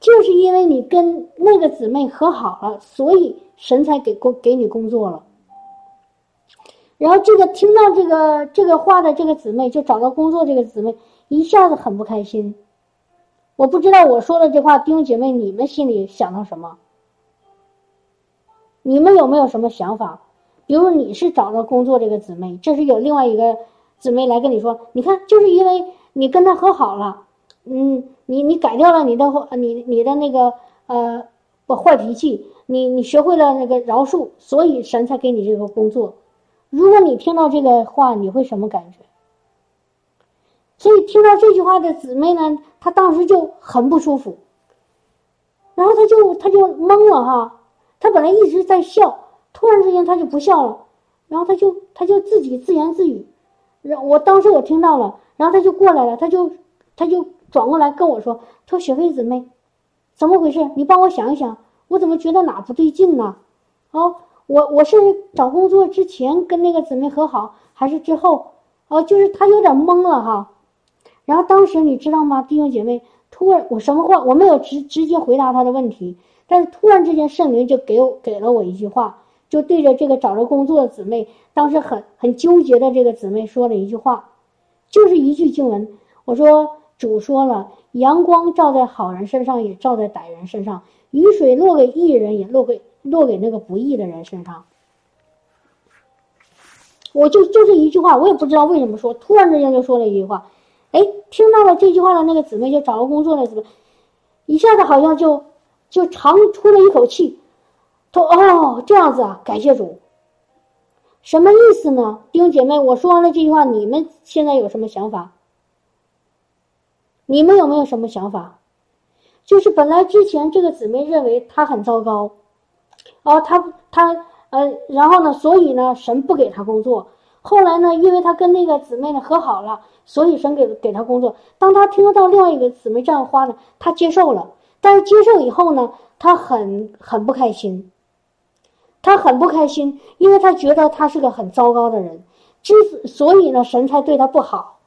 就是因为你跟那个姊妹和好了，所以神才给工给你工作了。”然后这个听到这个这个话的这个姊妹就找到工作，这个姊妹一下子很不开心。我不知道我说的这话，弟兄姐妹你们心里想到什么？你们有没有什么想法？比如你是找到工作这个姊妹，这是有另外一个姊妹来跟你说，你看，就是因为你跟他和好了，嗯，你你改掉了你的你你的那个呃坏脾气，你你学会了那个饶恕，所以神才给你这个工作。如果你听到这个话，你会什么感觉？所以听到这句话的姊妹呢，她当时就很不舒服，然后她就她就懵了哈。他本来一直在笑，突然之间他就不笑了，然后他就他就自己自言自语，然我当时我听到了，然后他就过来了，他就他就转过来跟我说：“他说雪飞姊妹，怎么回事？你帮我想一想，我怎么觉得哪不对劲呢？哦，我我是找工作之前跟那个姊妹和好，还是之后？哦，就是他有点懵了哈。然后当时你知道吗，弟兄姐妹，突然我什么话我没有直直接回答他的问题。”但是突然之间，圣灵就给我给了我一句话，就对着这个找着工作的姊妹，当时很很纠结的这个姊妹说了一句话，就是一句经文。我说主说了，阳光照在好人身上，也照在歹人身上；雨水落给义人，也落给落给那个不义的人身上。我就就这一句话，我也不知道为什么说，突然之间就说了一句话。哎，听到了这句话的那个姊妹，就找个工作的姊妹，一下子好像就。就长出了一口气，说：“哦，这样子啊，感谢主。什么意思呢？弟兄姐妹，我说完了这句话，你们现在有什么想法？你们有没有什么想法？就是本来之前这个姊妹认为她很糟糕，哦，她她呃，然后呢，所以呢，神不给她工作。后来呢，因为她跟那个姊妹呢和好了，所以神给给她工作。当她听到另外一个姊妹这样话呢，她接受了。”但是接受以后呢，他很很不开心，他很不开心，因为他觉得他是个很糟糕的人，之所以呢，神才对他不好，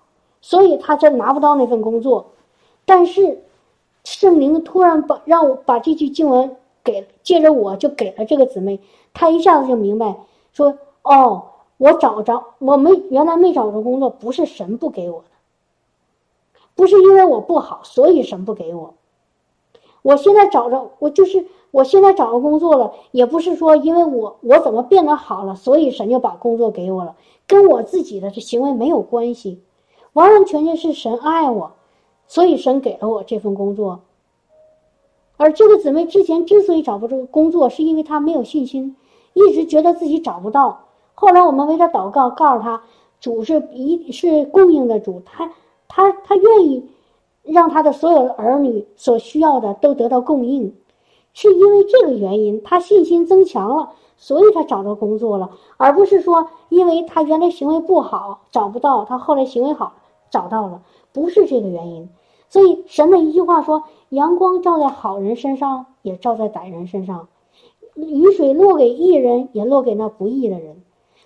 所以他才拿不到那份工作。但是圣灵突然把让我把这句经文给，借着我就给了这个姊妹，她一下子就明白，说哦，我找着我没原来没找着工作，不是神不给我的，不是因为我不好，所以神不给我。我现在找着，我就是我现在找着工作了，也不是说因为我我怎么变得好了，所以神就把工作给我了，跟我自己的这行为没有关系，完完全全是神爱我，所以神给了我这份工作。而这个姊妹之前之所以找不着工作，是因为她没有信心，一直觉得自己找不到。后来我们为她祷告，告诉她主是一是供应的主，他他他愿意。让他的所有的儿女所需要的都得到供应，是因为这个原因，他信心增强了，所以他找到工作了，而不是说因为他原来行为不好找不到，他后来行为好找到了，不是这个原因。所以神的一句话说：“阳光照在好人身上，也照在歹人身上；雨水落给义人，也落给那不义的人。”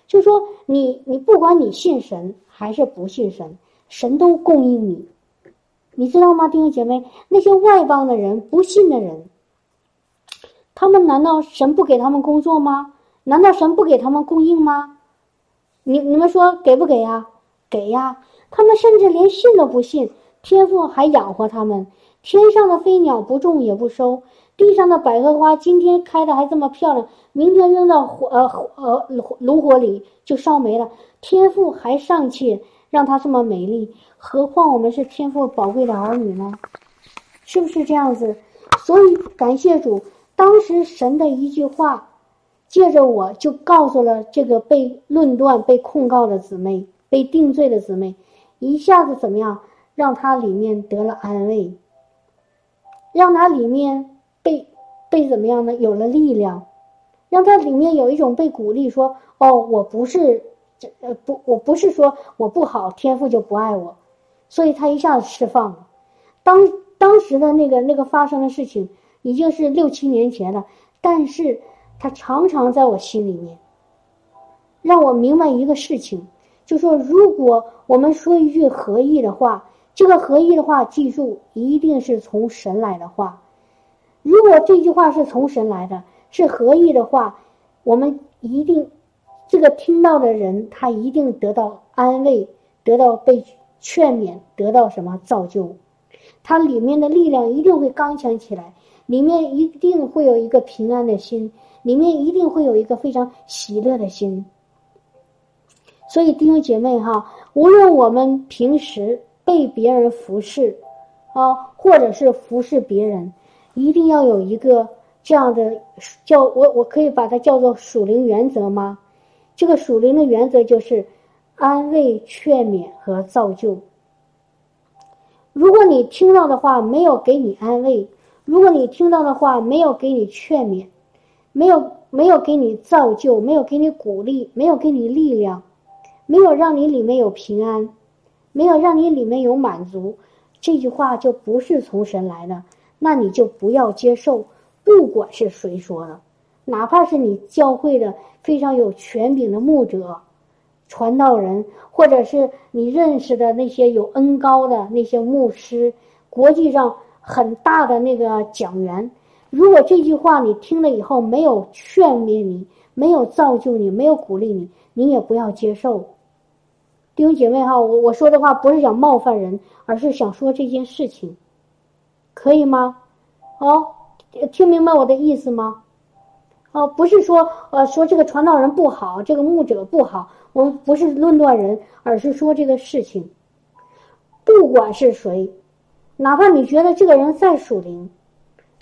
就说你你不管你信神还是不信神，神都供应你。你知道吗，弟兄姐妹？那些外邦的人、不信的人，他们难道神不给他们工作吗？难道神不给他们供应吗？你你们说给不给呀？给呀！他们甚至连信都不信，天父还养活他们。天上的飞鸟不种也不收，地上的百合花今天开的还这么漂亮，明天扔到火呃呃炉火里就烧没了。天父还尚且让它这么美丽。何况我们是天赋宝贵的儿女呢？是不是这样子？所以感谢主，当时神的一句话，借着我就告诉了这个被论断、被控告的姊妹、被定罪的姊妹，一下子怎么样，让他里面得了安慰，让他里面被被怎么样呢？有了力量，让他里面有一种被鼓励，说：“哦，我不是这呃不，我不是说我不好，天父就不爱我。”所以他一下子释放了。当当时的那个那个发生的事情已经是六七年前了，但是。他常常在我心里面，让我明白一个事情，就说如果我们说一句合意的话，这个合意的话，记住一定是从神来的话。如果这句话是从神来的，是合意的话，我们一定这个听到的人，他一定得到安慰，得到被劝勉，得到什么造就，它里面的力量一定会刚强起来，里面一定会有一个平安的心。里面一定会有一个非常喜乐的心，所以弟兄姐妹哈，无论我们平时被别人服侍，啊，或者是服侍别人，一定要有一个这样的叫我我可以把它叫做属灵原则吗？这个属灵的原则就是安慰、劝勉和造就。如果你听到的话没有给你安慰，如果你听到的话没有给你劝勉。没有没有给你造就，没有给你鼓励，没有给你力量，没有让你里面有平安，没有让你里面有满足，这句话就不是从神来的，那你就不要接受，不管是谁说的，哪怕是你教会的非常有权柄的牧者、传道人，或者是你认识的那些有恩高的那些牧师，国际上很大的那个讲员。如果这句话你听了以后没有劝勉你，没有造就你，没有鼓励你，你也不要接受。弟兄姐妹哈，我我说的话不是想冒犯人，而是想说这件事情，可以吗？哦，听明白我的意思吗？哦，不是说呃说这个传道人不好，这个牧者不好，我们不是论断人，而是说这个事情，不管是谁，哪怕你觉得这个人再属灵。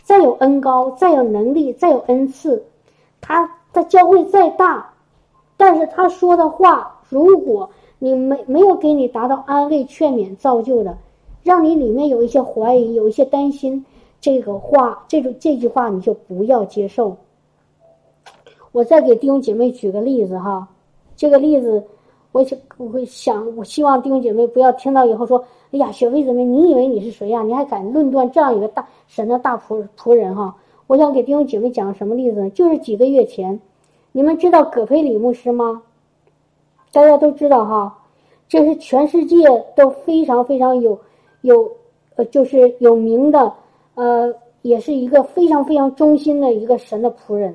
再有恩高，再有能力，再有恩赐，他他教会再大，但是他说的话，如果你没没有给你达到安慰、劝勉、造就的，让你里面有一些怀疑、有一些担心，这个话，这种这句话你就不要接受。我再给弟兄姐妹举个例子哈，这个例子，我想我会想，我希望弟兄姐妹不要听到以后说。哎呀，雪飞姊妹，你以为你是谁呀？你还敢论断这样一个大神的大仆仆人哈？我想给弟兄姐妹讲什么例子呢？就是几个月前，你们知道葛培理牧师吗？大家都知道哈，这是全世界都非常非常有有呃，就是有名的呃，也是一个非常非常忠心的一个神的仆人，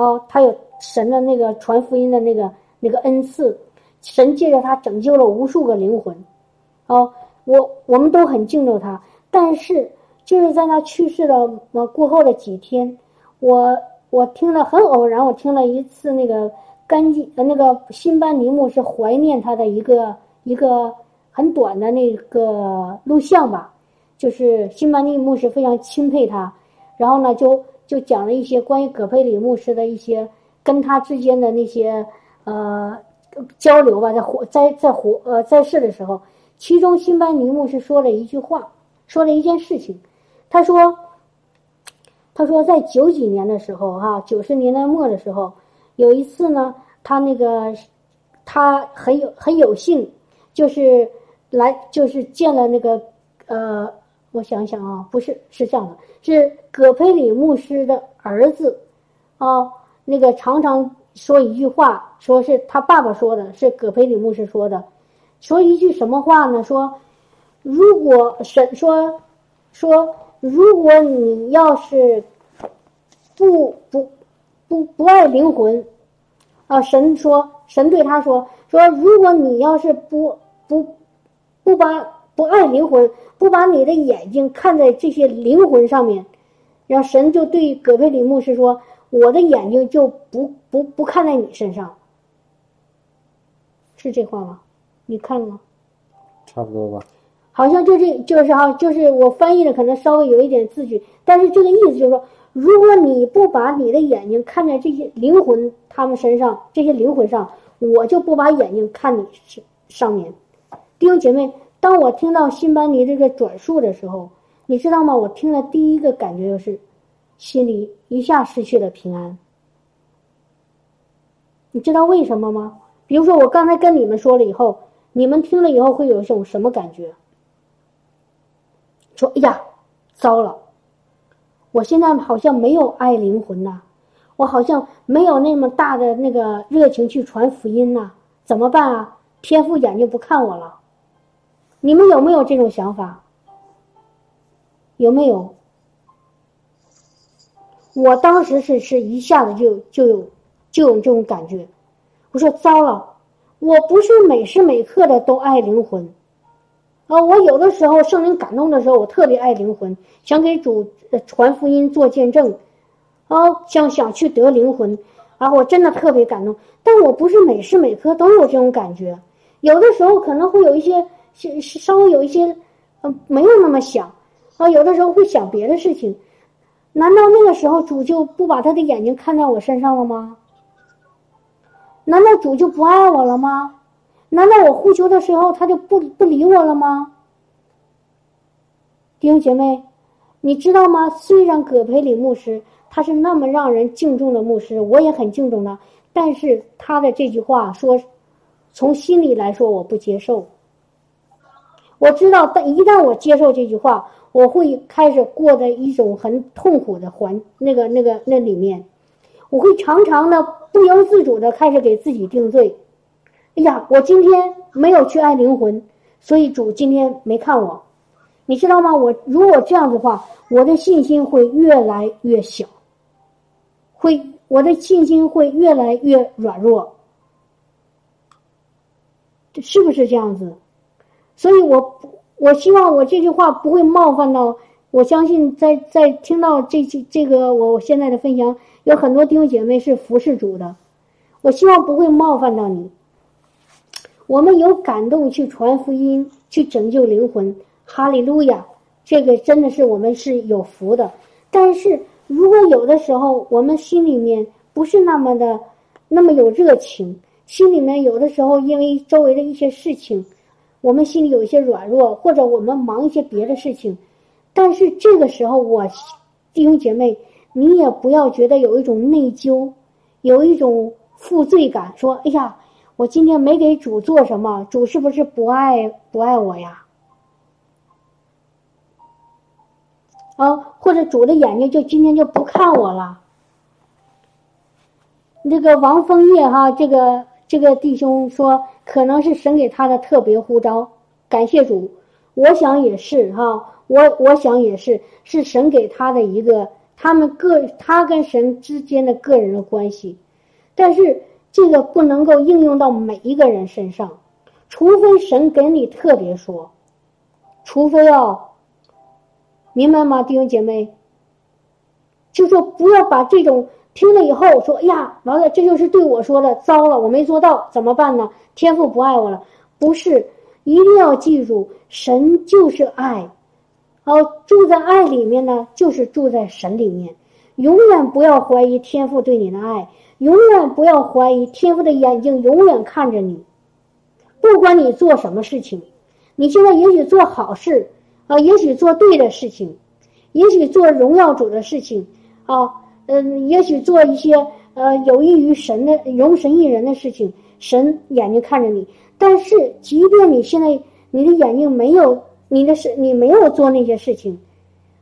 哦，他有神的那个传福音的那个那个恩赐，神借着他拯救了无数个灵魂。哦，我我们都很敬重他，但是就是在他去世了过后的几天，我我听了很偶然，我听了一次那个干净呃那个新班尼牧是怀念他的一个一个很短的那个录像吧，就是新班尼牧是非常钦佩他，然后呢就就讲了一些关于葛培里牧师的一些跟他之间的那些呃交流吧，在活在在活呃在世的时候。其中，辛班尼牧师说了一句话，说了一件事情。他说：“他说在九几年的时候，哈，九十年代末的时候，有一次呢，他那个他很有很有幸，就是来就是见了那个呃，我想想啊，不是是这样的，是葛培里牧师的儿子，啊，那个常常说一句话，说是他爸爸说的，是葛培里牧师说的。”说一句什么话呢？说，如果神说，说如果你要是不不不不爱灵魂，啊，神说，神对他说，说如果你要是不不不把不爱灵魂，不把你的眼睛看在这些灵魂上面，然后神就对葛培里牧师说，我的眼睛就不不不看在你身上，是这话吗？你看了吗？差不多吧。好像就这，就是哈，就是我翻译的可能稍微有一点字句，但是这个意思就是说，如果你不把你的眼睛看在这些灵魂他们身上，这些灵魂上，我就不把眼睛看你上面。弟兄姐妹，当我听到辛班尼这个转述的时候，你知道吗？我听了第一个感觉就是，心里一下失去了平安。你知道为什么吗？比如说，我刚才跟你们说了以后，你们听了以后会有一种什么感觉？说：“哎呀，糟了！我现在好像没有爱灵魂呐，我好像没有那么大的那个热情去传福音呐，怎么办啊？天父眼睛不看我了。你们有没有这种想法？有没有？我当时是是一下子就就有就有这种感觉。我说糟了，我不是每时每刻的都爱灵魂。”啊，我有的时候圣灵感动的时候，我特别爱灵魂，想给主传福音做见证，啊，想想去得灵魂，啊，我真的特别感动。但我不是每时每刻都有这种感觉，有的时候可能会有一些是稍微有一些，呃，没有那么想，啊，有的时候会想别的事情。难道那个时候主就不把他的眼睛看在我身上了吗？难道主就不爱我了吗？难道我呼求的时候他就不不理我了吗？弟兄姐妹，你知道吗？虽然葛培理牧师他是那么让人敬重的牧师，我也很敬重他，但是他的这句话说，从心里来说我不接受。我知道，但一旦我接受这句话，我会开始过的一种很痛苦的环那个那个那里面，我会常常的不由自主的开始给自己定罪。哎呀，我今天没有去爱灵魂，所以主今天没看我，你知道吗？我如果这样的话，我的信心会越来越小，会我的信心会越来越软弱，是不是这样子？所以我我希望我这句话不会冒犯到，我相信在在听到这这个我现在的分享，有很多弟兄姐妹是服侍主的，我希望不会冒犯到你。我们有感动去传福音，去拯救灵魂，哈利路亚！这个真的是我们是有福的。但是如果有的时候我们心里面不是那么的那么有热情，心里面有的时候因为周围的一些事情，我们心里有一些软弱，或者我们忙一些别的事情，但是这个时候，我弟兄姐妹，你也不要觉得有一种内疚，有一种负罪感，说：“哎呀。”我今天没给主做什么，主是不是不爱不爱我呀？啊，或者主的眼睛就今天就不看我了？那个王枫叶哈，这个这个弟兄说，可能是神给他的特别呼召，感谢主。我想也是哈，我我想也是，是神给他的一个他们个他跟神之间的个人的关系，但是。这个不能够应用到每一个人身上，除非神给你特别说，除非哦，明白吗，弟兄姐妹？就说不要把这种听了以后说，哎呀，完了，这就是对我说的，糟了，我没做到，怎么办呢？天父不爱我了？不是，一定要记住，神就是爱，哦，住在爱里面呢，就是住在神里面，永远不要怀疑天父对你的爱。永远不要怀疑天父的眼睛，永远看着你。不管你做什么事情，你现在也许做好事啊，也许做对的事情，也许做荣耀主的事情啊，嗯，也许做一些呃有益于神的、容神益人的事情。神眼睛看着你，但是即便你现在你的眼睛没有你的事，你没有做那些事情，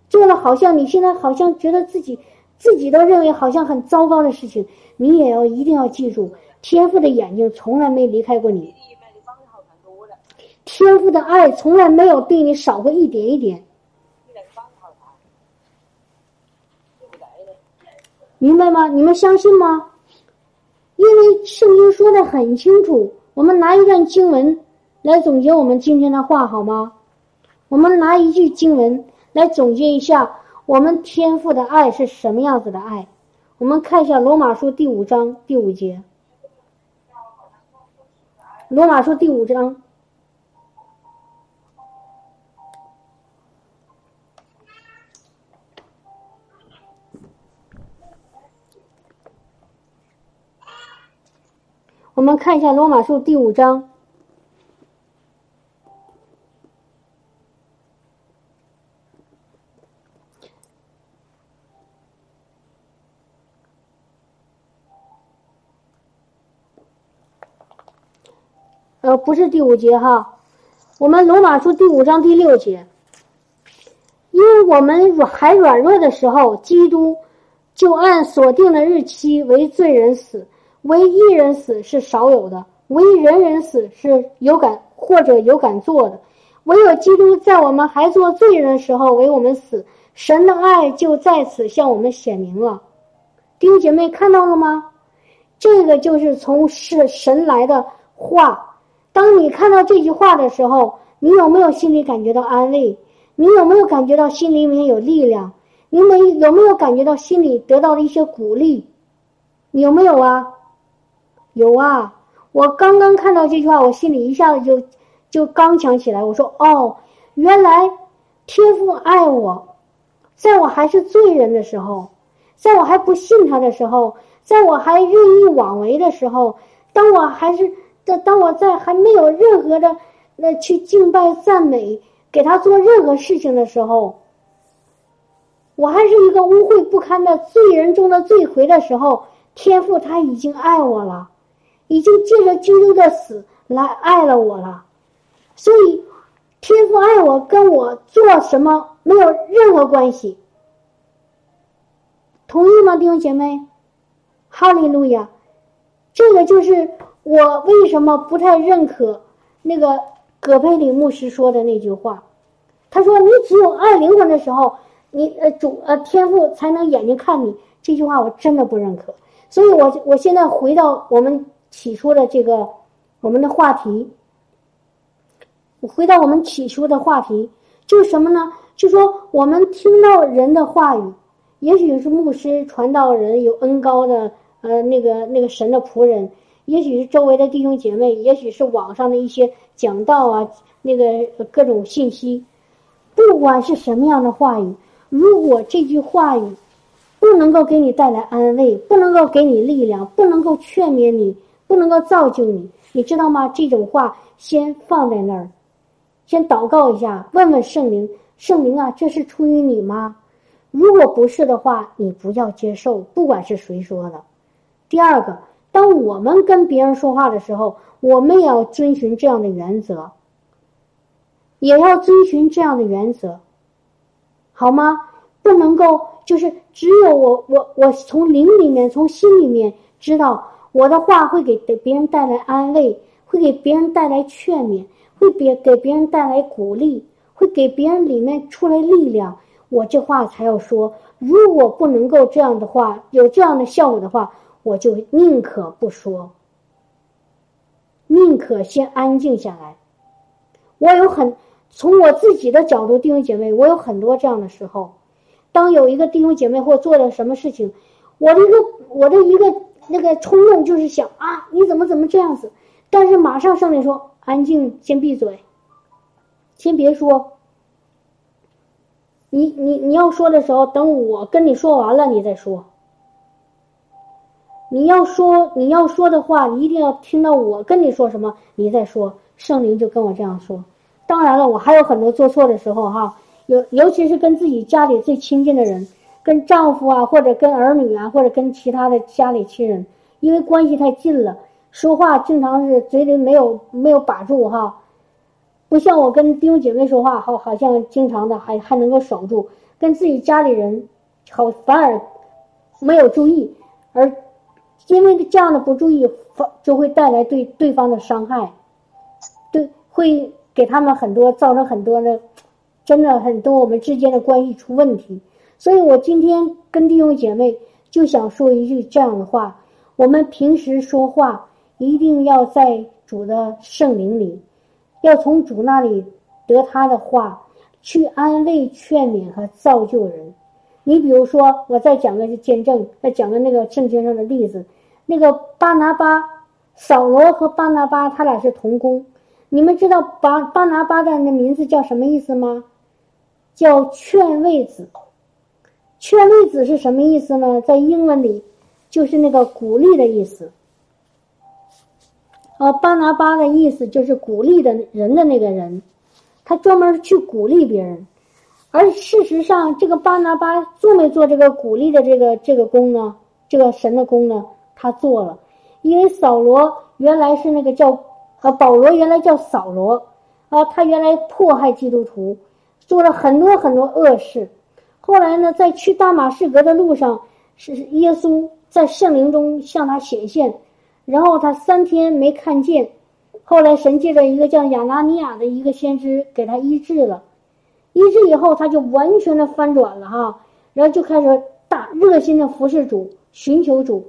做了好像你现在好像觉得自己自己都认为好像很糟糕的事情。你也要一定要记住，天赋的眼睛从来没离开过你，天赋的爱从来没有对你少过一点一点。明白吗？你们相信吗？因为圣经说的很清楚。我们拿一段经文来总结我们今天的话好吗？我们拿一句经文来总结一下我们天赋的爱是什么样子的爱。我们看一下《罗马书》第五章第五节，《罗马书》第五章，我们看一下罗马书第五章。呃，不是第五节哈，我们罗马书第五章第六节，因为我们软还软弱的时候，基督就按所定的日期为罪人死，唯一人死是少有的，唯人人死是有敢或者有敢做的，唯有基督在我们还做罪人的时候为我们死，神的爱就在此向我们显明了。弟兄姐妹看到了吗？这个就是从是神来的话。当你看到这句话的时候，你有没有心里感觉到安慰？你有没有感觉到心里面有力量？你没有没有感觉到心里得到了一些鼓励？有没有啊？有啊！我刚刚看到这句话，我心里一下子就就刚强起来。我说：“哦，原来天父爱我，在我还是罪人的时候，在我还不信他的时候，在我还任意妄为的时候，当我还是……”当我在还没有任何的那去敬拜赞美给他做任何事情的时候，我还是一个污秽不堪的罪人中的罪魁的时候，天父他已经爱我了，已经借着基督的死来爱了我了，所以天父爱我跟我做什么没有任何关系，同意吗，弟兄姐妹？哈利路亚，这个就是。我为什么不太认可那个葛佩里牧师说的那句话？他说：“你只有爱灵魂的时候，你呃主呃天赋才能眼睛看你。”这句话我真的不认可。所以，我我现在回到我们起初的这个我们的话题，回到我们起初的话题，就是什么呢？就说我们听到人的话语，也许是牧师传道人有恩高的呃那个那个神的仆人。也许是周围的弟兄姐妹，也许是网上的一些讲道啊，那个各种信息，不管是什么样的话语，如果这句话语不能够给你带来安慰，不能够给你力量，不能够劝勉你，不能够造就你，你知道吗？这种话先放在那儿，先祷告一下，问问圣灵，圣灵啊，这是出于你吗？如果不是的话，你不要接受，不管是谁说的。第二个。当我们跟别人说话的时候，我们也要遵循这样的原则，也要遵循这样的原则，好吗？不能够就是只有我我我从灵里面从心里面知道我的话会给给别人带来安慰，会给别人带来劝勉，会别给别人带来鼓励，会给别人里面出来力量，我这话才要说。如果不能够这样的话，有这样的效果的话。我就宁可不说，宁可先安静下来。我有很从我自己的角度，弟兄姐妹，我有很多这样的时候。当有一个弟兄姐妹或做了什么事情，我的一个我的一个那个冲动就是想啊，你怎么怎么这样子？但是马上圣灵说：“安静，先闭嘴，先别说。你你你要说的时候，等我跟你说完了，你再说。”你要说你要说的话，你一定要听到我跟你说什么，你再说。圣灵就跟我这样说。当然了，我还有很多做错的时候哈，尤尤其是跟自己家里最亲近的人，跟丈夫啊，或者跟儿女啊，或者跟其他的家里亲人，因为关系太近了，说话经常是嘴里没有没有把住哈，不像我跟弟兄姐妹说话，好好像经常的还还能够守住，跟自己家里人，好反而没有注意，而。因为这样的不注意，就会带来对对方的伤害，对，会给他们很多造成很多的，真的很多我们之间的关系出问题。所以我今天跟弟兄姐妹就想说一句这样的话：我们平时说话一定要在主的圣灵里，要从主那里得他的话，去安慰、劝勉和造就人。你比如说，我再讲个见证，再讲个那个圣经上的例子。那个巴拿巴、扫罗和巴拿巴，他俩是同工。你们知道巴巴拿巴的那名字叫什么意思吗？叫劝慰子。劝慰子是什么意思呢？在英文里，就是那个鼓励的意思。呃，巴拿巴的意思就是鼓励的人的那个人，他专门去鼓励别人。而事实上，这个巴拿巴做没做这个鼓励的这个这个功呢？这个神的功呢？他做了，因为扫罗原来是那个叫呃保罗原来叫扫罗啊，他原来迫害基督徒，做了很多很多恶事。后来呢，在去大马士革的路上，是耶稣在圣灵中向他显现，然后他三天没看见，后来神借着一个叫亚拿尼亚的一个先知给他医治了。医治以后，他就完全的翻转了哈，然后就开始大热心的服侍主，寻求主。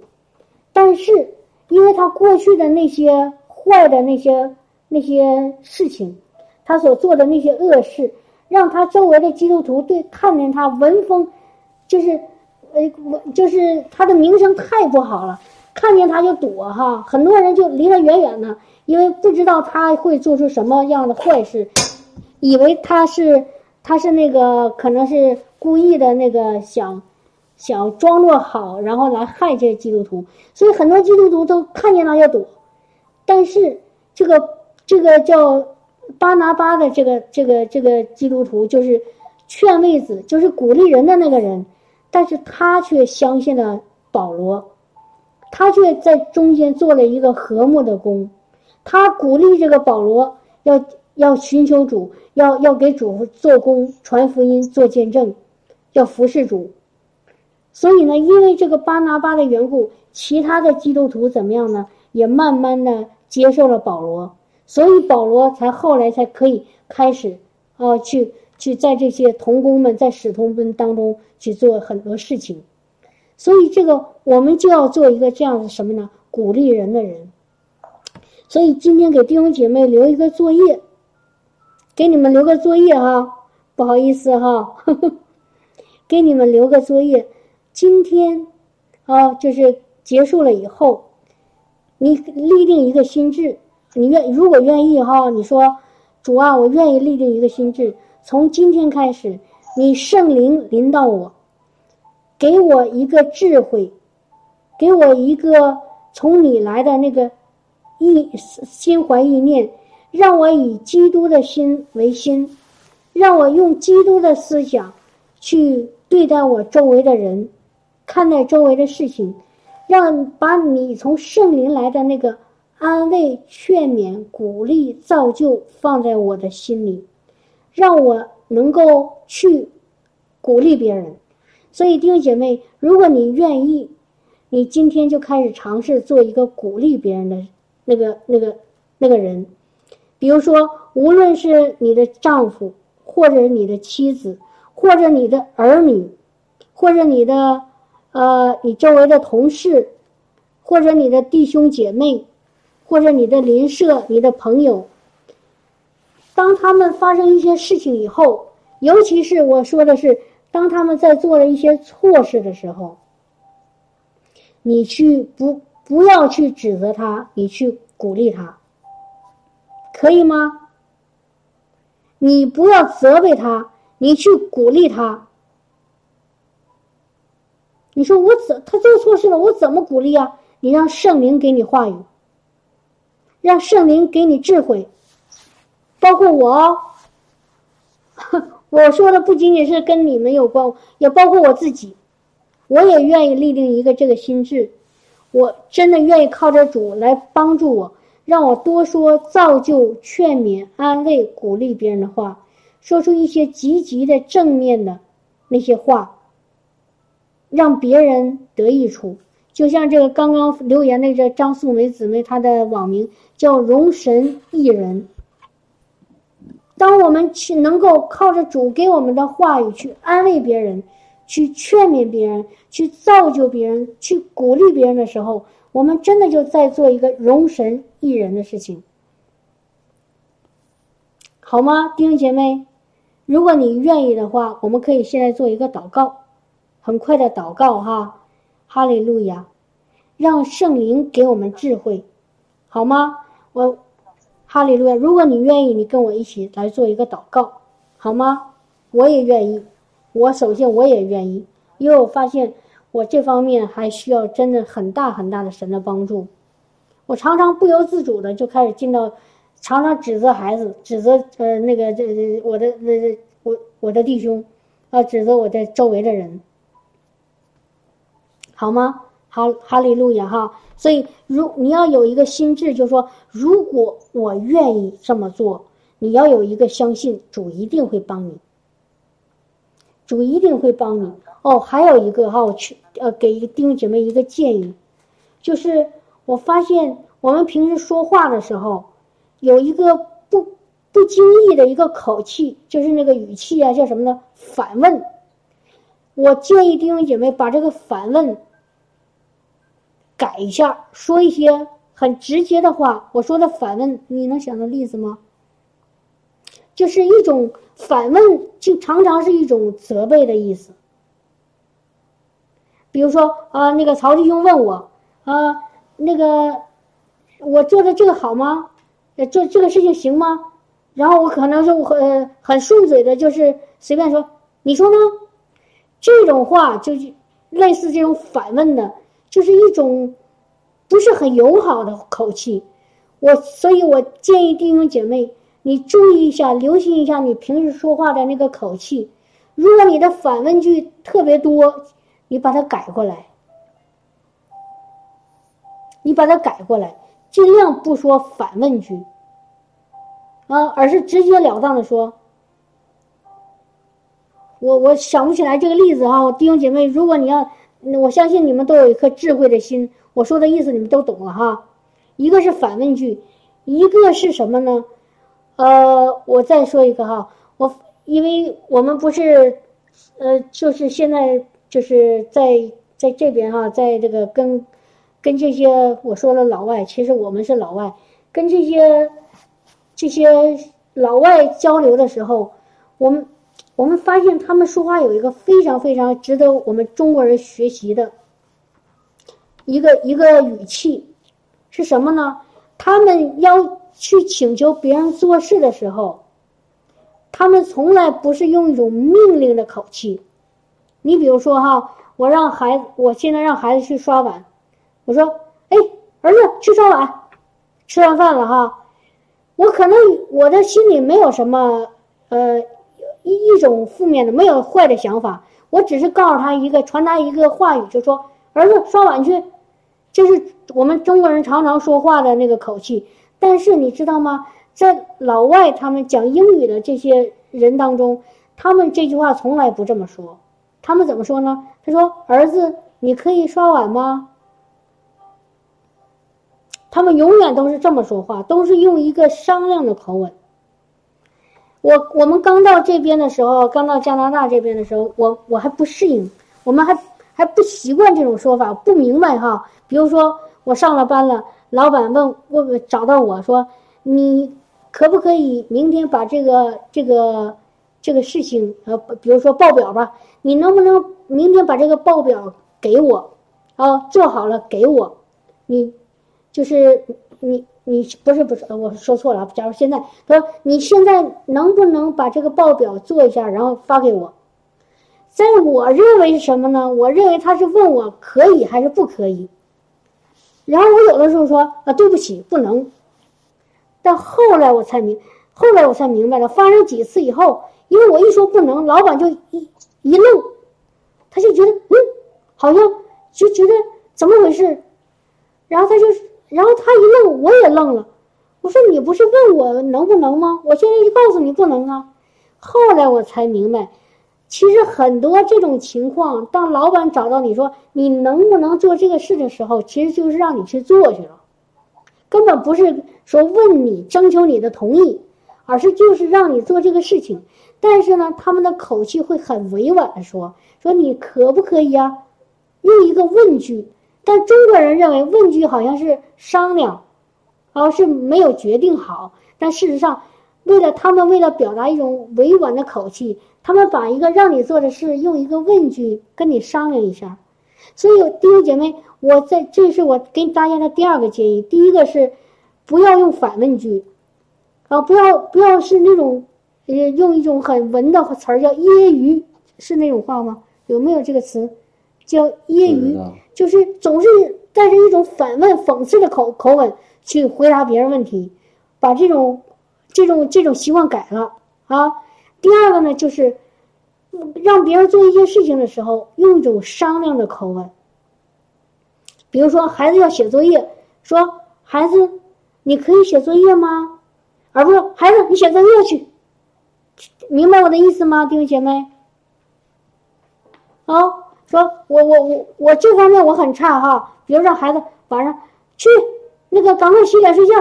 但是，因为他过去的那些坏的那些那些事情，他所做的那些恶事，让他周围的基督徒对看见他闻风，就是呃，就是他的名声太不好了，看见他就躲哈，很多人就离他远远的，因为不知道他会做出什么样的坏事，以为他是。他是那个可能是故意的那个想，想装作好，然后来害这些基督徒，所以很多基督徒都看见他就躲。但是这个这个叫巴拿巴的这个这个这个基督徒，就是劝慰子，就是鼓励人的那个人，但是他却相信了保罗，他却在中间做了一个和睦的工，他鼓励这个保罗要。要寻求主，要要给主做工、传福音、做见证，要服侍主。所以呢，因为这个巴拿巴的缘故，其他的基督徒怎么样呢？也慢慢的接受了保罗，所以保罗才后来才可以开始，啊，去去在这些童工们在使徒们当中去做很多事情。所以这个我们就要做一个这样的什么呢？鼓励人的人。所以今天给弟兄姐妹留一个作业。给你们留个作业哈，不好意思哈，给你们留个作业。今天啊，就是结束了以后，你立定一个心智。你愿如果愿意哈，你说主啊，我愿意立定一个心智。从今天开始，你圣灵临到我，给我一个智慧，给我一个从你来的那个意心怀意念。让我以基督的心为心，让我用基督的思想去对待我周围的人，看待周围的事情，让把你从圣灵来的那个安慰、劝勉、鼓励、造就放在我的心里，让我能够去鼓励别人。所以弟兄姐妹，如果你愿意，你今天就开始尝试做一个鼓励别人的那个、那个、那个人。比如说，无论是你的丈夫，或者你的妻子，或者你的儿女，或者你的呃你周围的同事，或者你的弟兄姐妹，或者你的邻舍、你的朋友，当他们发生一些事情以后，尤其是我说的是，当他们在做了一些错事的时候，你去不不要去指责他，你去鼓励他。可以吗？你不要责备他，你去鼓励他。你说我怎他做错事了，我怎么鼓励啊？你让圣灵给你话语，让圣灵给你智慧，包括我。我说的不仅仅是跟你们有关，也包括我自己。我也愿意立定一个这个心智，我真的愿意靠着主来帮助我。让我多说造就、劝勉、安慰、鼓励别人的话，说出一些积极的、正面的那些话，让别人得益处。就像这个刚刚留言的这张素梅姊妹，她的网名叫“容神一人”。当我们去能够靠着主给我们的话语去安慰别人、去劝勉别人、去造就别人、去鼓励别人的时候，我们真的就在做一个容神一人的事情，好吗，弟兄姐妹？如果你愿意的话，我们可以现在做一个祷告，很快的祷告哈，哈利路亚，让圣灵给我们智慧，好吗？我哈利路亚。如果你愿意，你跟我一起来做一个祷告，好吗？我也愿意，我首先我也愿意，因为我发现。我这方面还需要真的很大很大的神的帮助，我常常不由自主的就开始进到，常常指责孩子，指责呃那个这这我的那我我的弟兄，啊指责我的周围的人，好吗？哈，哈利路亚哈！所以如你要有一个心智，就是说，如果我愿意这么做，你要有一个相信，主一定会帮你，主一定会帮你。哦，还有一个哈，我去呃给弟兄姐妹一个建议，就是我发现我们平时说话的时候，有一个不不经意的一个口气，就是那个语气啊，叫什么呢？反问。我建议弟兄姐妹把这个反问。改一下，说一些很直接的话。我说的反问，你能想到例子吗？就是一种反问，就常常是一种责备的意思。比如说啊，那个曹弟兄问我啊，那个我做的这个好吗？做这个事情行吗？然后我可能是很很顺嘴的，就是随便说，你说呢？这种话就是类似这种反问的。就是一种不是很友好的口气，我所以，我建议弟兄姐妹，你注意一下，留心一下你平时说话的那个口气。如果你的反问句特别多，你把它改过来，你把它改过来，尽量不说反问句啊，而是直截了当的说。我我想不起来这个例子哈，弟兄姐妹，如果你要。那我相信你们都有一颗智慧的心，我说的意思你们都懂了哈。一个是反问句，一个是什么呢？呃，我再说一个哈，我因为我们不是，呃，就是现在就是在在这边哈，在这个跟跟这些我说了老外，其实我们是老外，跟这些这些老外交流的时候，我们。我们发现他们说话有一个非常非常值得我们中国人学习的一个一个语气，是什么呢？他们要去请求别人做事的时候，他们从来不是用一种命令的口气。你比如说哈，我让孩子，我现在让孩子去刷碗，我说：“哎，儿子，去刷碗。”吃完饭了哈，我可能我的心里没有什么呃。一一种负面的，没有坏的想法，我只是告诉他一个，传达一个话语，就说儿子刷碗去，这是我们中国人常常说话的那个口气。但是你知道吗？在老外他们讲英语的这些人当中，他们这句话从来不这么说。他们怎么说呢？他说：“儿子，你可以刷碗吗？”他们永远都是这么说话，都是用一个商量的口吻。我我们刚到这边的时候，刚到加拿大这边的时候，我我还不适应，我们还还不习惯这种说法，不明白哈。比如说，我上了班了，老板问问找到我说，你可不可以明天把这个这个这个事情呃，比如说报表吧，你能不能明天把这个报表给我，啊，做好了给我，你就是你。你不是不是，我说错了。假如现在他说你现在能不能把这个报表做一下，然后发给我？在我认为是什么呢？我认为他是问我可以还是不可以。然后我有的时候说啊，对不起，不能。但后来我才明，后来我才明白了，发生几次以后，因为我一说不能，老板就一一愣，他就觉得嗯，好像就觉得怎么回事，然后他就。然后他一愣，我也愣了。我说：“你不是问我能不能吗？我现在就告诉你不能啊。”后来我才明白，其实很多这种情况，当老板找到你说你能不能做这个事的时候，其实就是让你去做去了，根本不是说问你征求你的同意，而是就是让你做这个事情。但是呢，他们的口气会很委婉的说：“说你可不可以啊？”用一个问句。但中国人认为问句好像是商量，而是没有决定好。但事实上，为了他们为了表达一种委婉的口气，他们把一个让你做的事用一个问句跟你商量一下。所以弟兄姐妹，我在这是我给大家的第二个建议。第一个是不要用反问句，啊，不要不要是那种呃用一种很文的词儿叫揶揄，是那种话吗？有没有这个词？叫揶揄，就是总是带着一种反问、讽刺的口口吻去回答别人问题，把这种这种这种习惯改了啊。第二个呢，就是让别人做一些事情的时候，用一种商量的口吻。比如说，孩子要写作业，说：“孩子，你可以写作业吗？”而不是“孩子，你写作业去。”明白我的意思吗，弟兄姐妹？啊，说我我我我这方面我很差哈，比如让孩子晚上去那个赶快洗脸睡觉，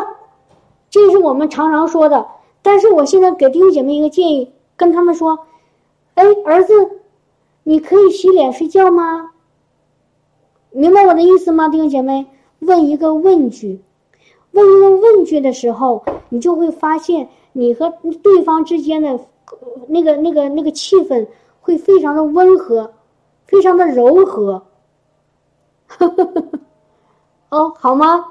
这是我们常常说的。但是我现在给弟兄姐妹一个建议，跟他们说：“哎，儿子，你可以洗脸睡觉吗？”明白我的意思吗，弟兄姐妹？问一个问句，问一个问句的时候，你就会发现你和对方之间的那个那个那个气氛会非常的温和。非常的柔和，哦，好吗？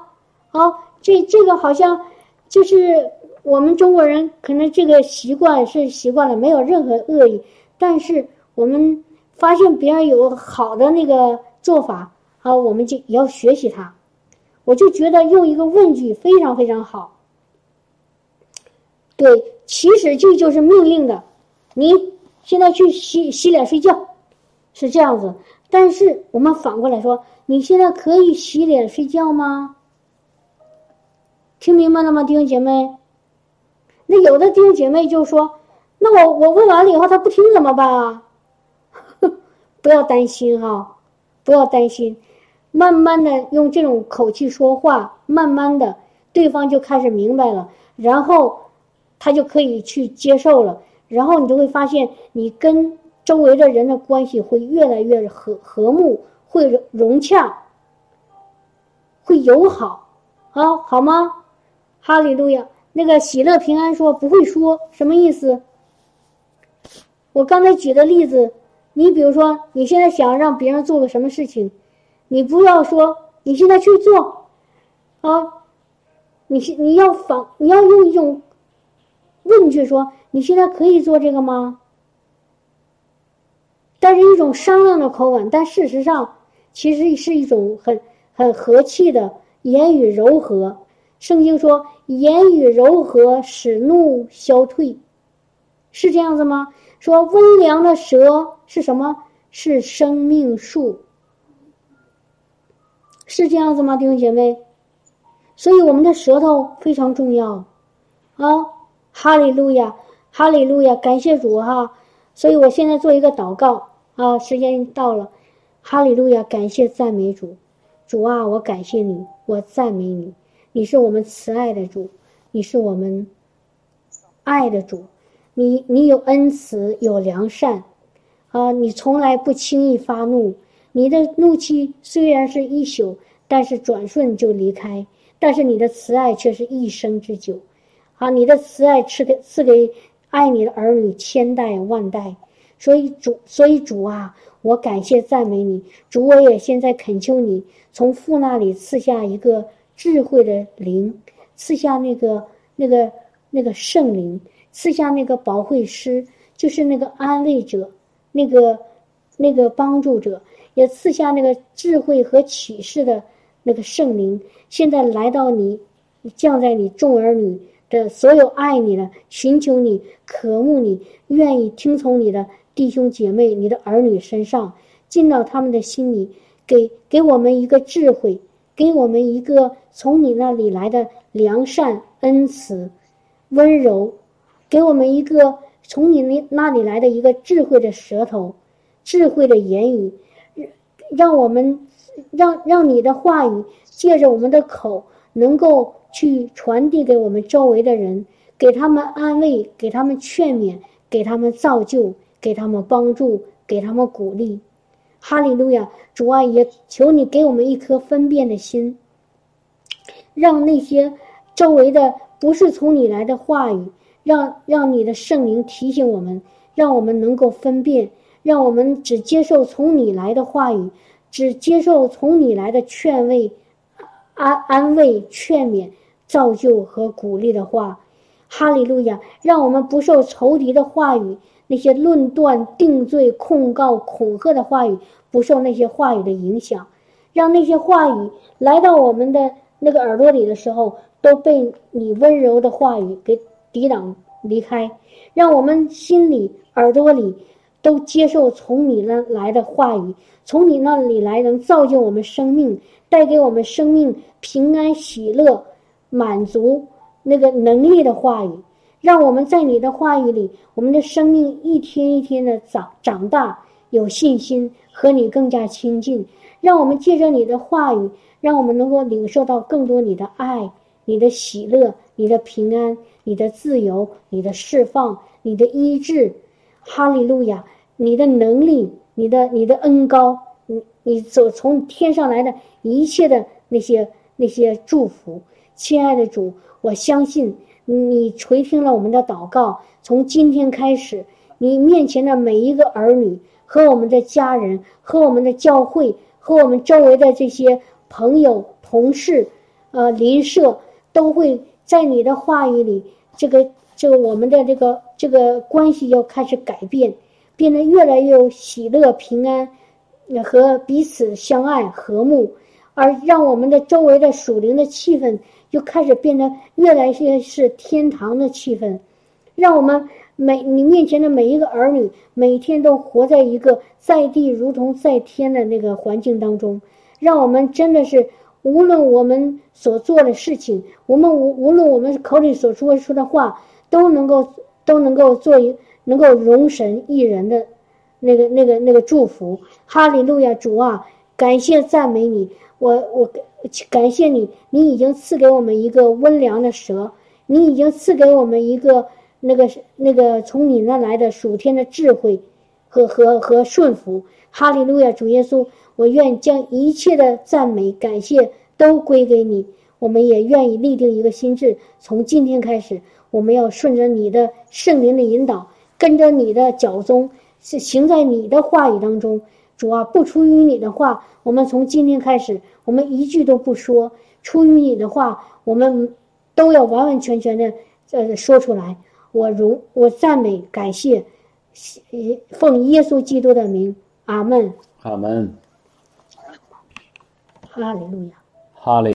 哦，这这个好像就是我们中国人可能这个习惯是习惯了，没有任何恶意。但是我们发现别人有好的那个做法，啊，我们就也要学习他。我就觉得用一个问句非常非常好。对，起始句就是命令的，你现在去洗洗脸睡觉。是这样子，但是我们反过来说，你现在可以洗脸睡觉吗？听明白了吗，弟兄姐妹？那有的弟兄姐妹就说：“那我我问完了以后他不听怎么办啊？” 不要担心哈，不要担心，慢慢的用这种口气说话，慢慢的对方就开始明白了，然后他就可以去接受了，然后你就会发现你跟。周围的人的关系会越来越和和睦，会融洽，会友好，啊，好吗？哈利路亚！那个喜乐平安说不会说什么意思？我刚才举的例子，你比如说你现在想让别人做个什么事情，你不要说你现在去做，啊，你你要反你要用一种问句说你现在可以做这个吗？但是一种商量的口吻，但事实上，其实是一种很很和气的言语柔和。圣经说：“言语柔和，使怒消退。”是这样子吗？说温良的舌是什么？是生命树。是这样子吗，弟兄姐妹？所以我们的舌头非常重要啊！哈利路亚，哈利路亚，感谢主哈！所以我现在做一个祷告。啊，时间到了，哈利路亚！感谢赞美主，主啊，我感谢你，我赞美你，你是我们慈爱的主，你是我们爱的主，你你有恩慈，有良善，啊，你从来不轻易发怒，你的怒气虽然是一宿，但是转瞬就离开，但是你的慈爱却是一生之久，啊，你的慈爱赐给赐给爱你的儿女千代万代。所以主，所以主啊，我感谢赞美你，主，我也现在恳求你，从父那里赐下一个智慧的灵，赐下那个那个那个圣灵，赐下那个保惠师，就是那个安慰者，那个那个帮助者，也赐下那个智慧和启示的那个圣灵，现在来到你，降在你众儿女的所有爱你的、寻求你、渴慕你、愿意听从你的。弟兄姐妹，你的儿女身上进到他们的心里，给给我们一个智慧，给我们一个从你那里来的良善、恩慈、温柔，给我们一个从你那那里来的一个智慧的舌头、智慧的言语，让我们让让你的话语借着我们的口，能够去传递给我们周围的人，给他们安慰，给他们劝勉，给他们造就。给他们帮助，给他们鼓励，哈利路亚！主啊，也求你给我们一颗分辨的心，让那些周围的不是从你来的话语，让让你的圣灵提醒我们，让我们能够分辨，让我们只接受从你来的话语，只接受从你来的劝慰、安安慰、劝勉、造就和鼓励的话，哈利路亚！让我们不受仇敌的话语。那些论断、定罪、控告、恐吓的话语，不受那些话语的影响，让那些话语来到我们的那个耳朵里的时候，都被你温柔的话语给抵挡离开，让我们心里、耳朵里都接受从你那来的话语，从你那里来能造就我们生命，带给我们生命平安、喜乐、满足那个能力的话语。让我们在你的话语里，我们的生命一天一天的长长大，有信心和你更加亲近。让我们借着你的话语，让我们能够领受到更多你的爱、你的喜乐、你的平安、你的自由、你的释放、你的医治。哈利路亚！你的能力、你的你的恩高，你所从天上来的一切的那些那些祝福，亲爱的主，我相信。你垂听了我们的祷告，从今天开始，你面前的每一个儿女和我们的家人和我们的教会和我们周围的这些朋友、同事、呃邻舍，都会在你的话语里，这个这个我们的这个这个关系要开始改变，变得越来越有喜乐、平安，也和彼此相爱、和睦，而让我们的周围的属灵的气氛。就开始变得越来越是天堂的气氛，让我们每你面前的每一个儿女每天都活在一个在地如同在天的那个环境当中，让我们真的是无论我们所做的事情，我们无无论我们口里所说出的话，都能够都能够做一能够容神一人的那个那个那个祝福。哈利路亚，主啊，感谢赞美你，我我。感谢你，你已经赐给我们一个温良的蛇，你已经赐给我们一个那个那个从你那来的属天的智慧和和和顺服。哈利路亚，主耶稣，我愿将一切的赞美感谢都归给你。我们也愿意立定一个心智，从今天开始，我们要顺着你的圣灵的引导，跟着你的脚踪，是行在你的话语当中。主啊，不出于你的话，我们从今天开始，我们一句都不说。出于你的话，我们都要完完全全的呃说出来。我荣，我赞美，感谢，奉耶稣基督的名，阿门。阿门。哈利路亚。哈利。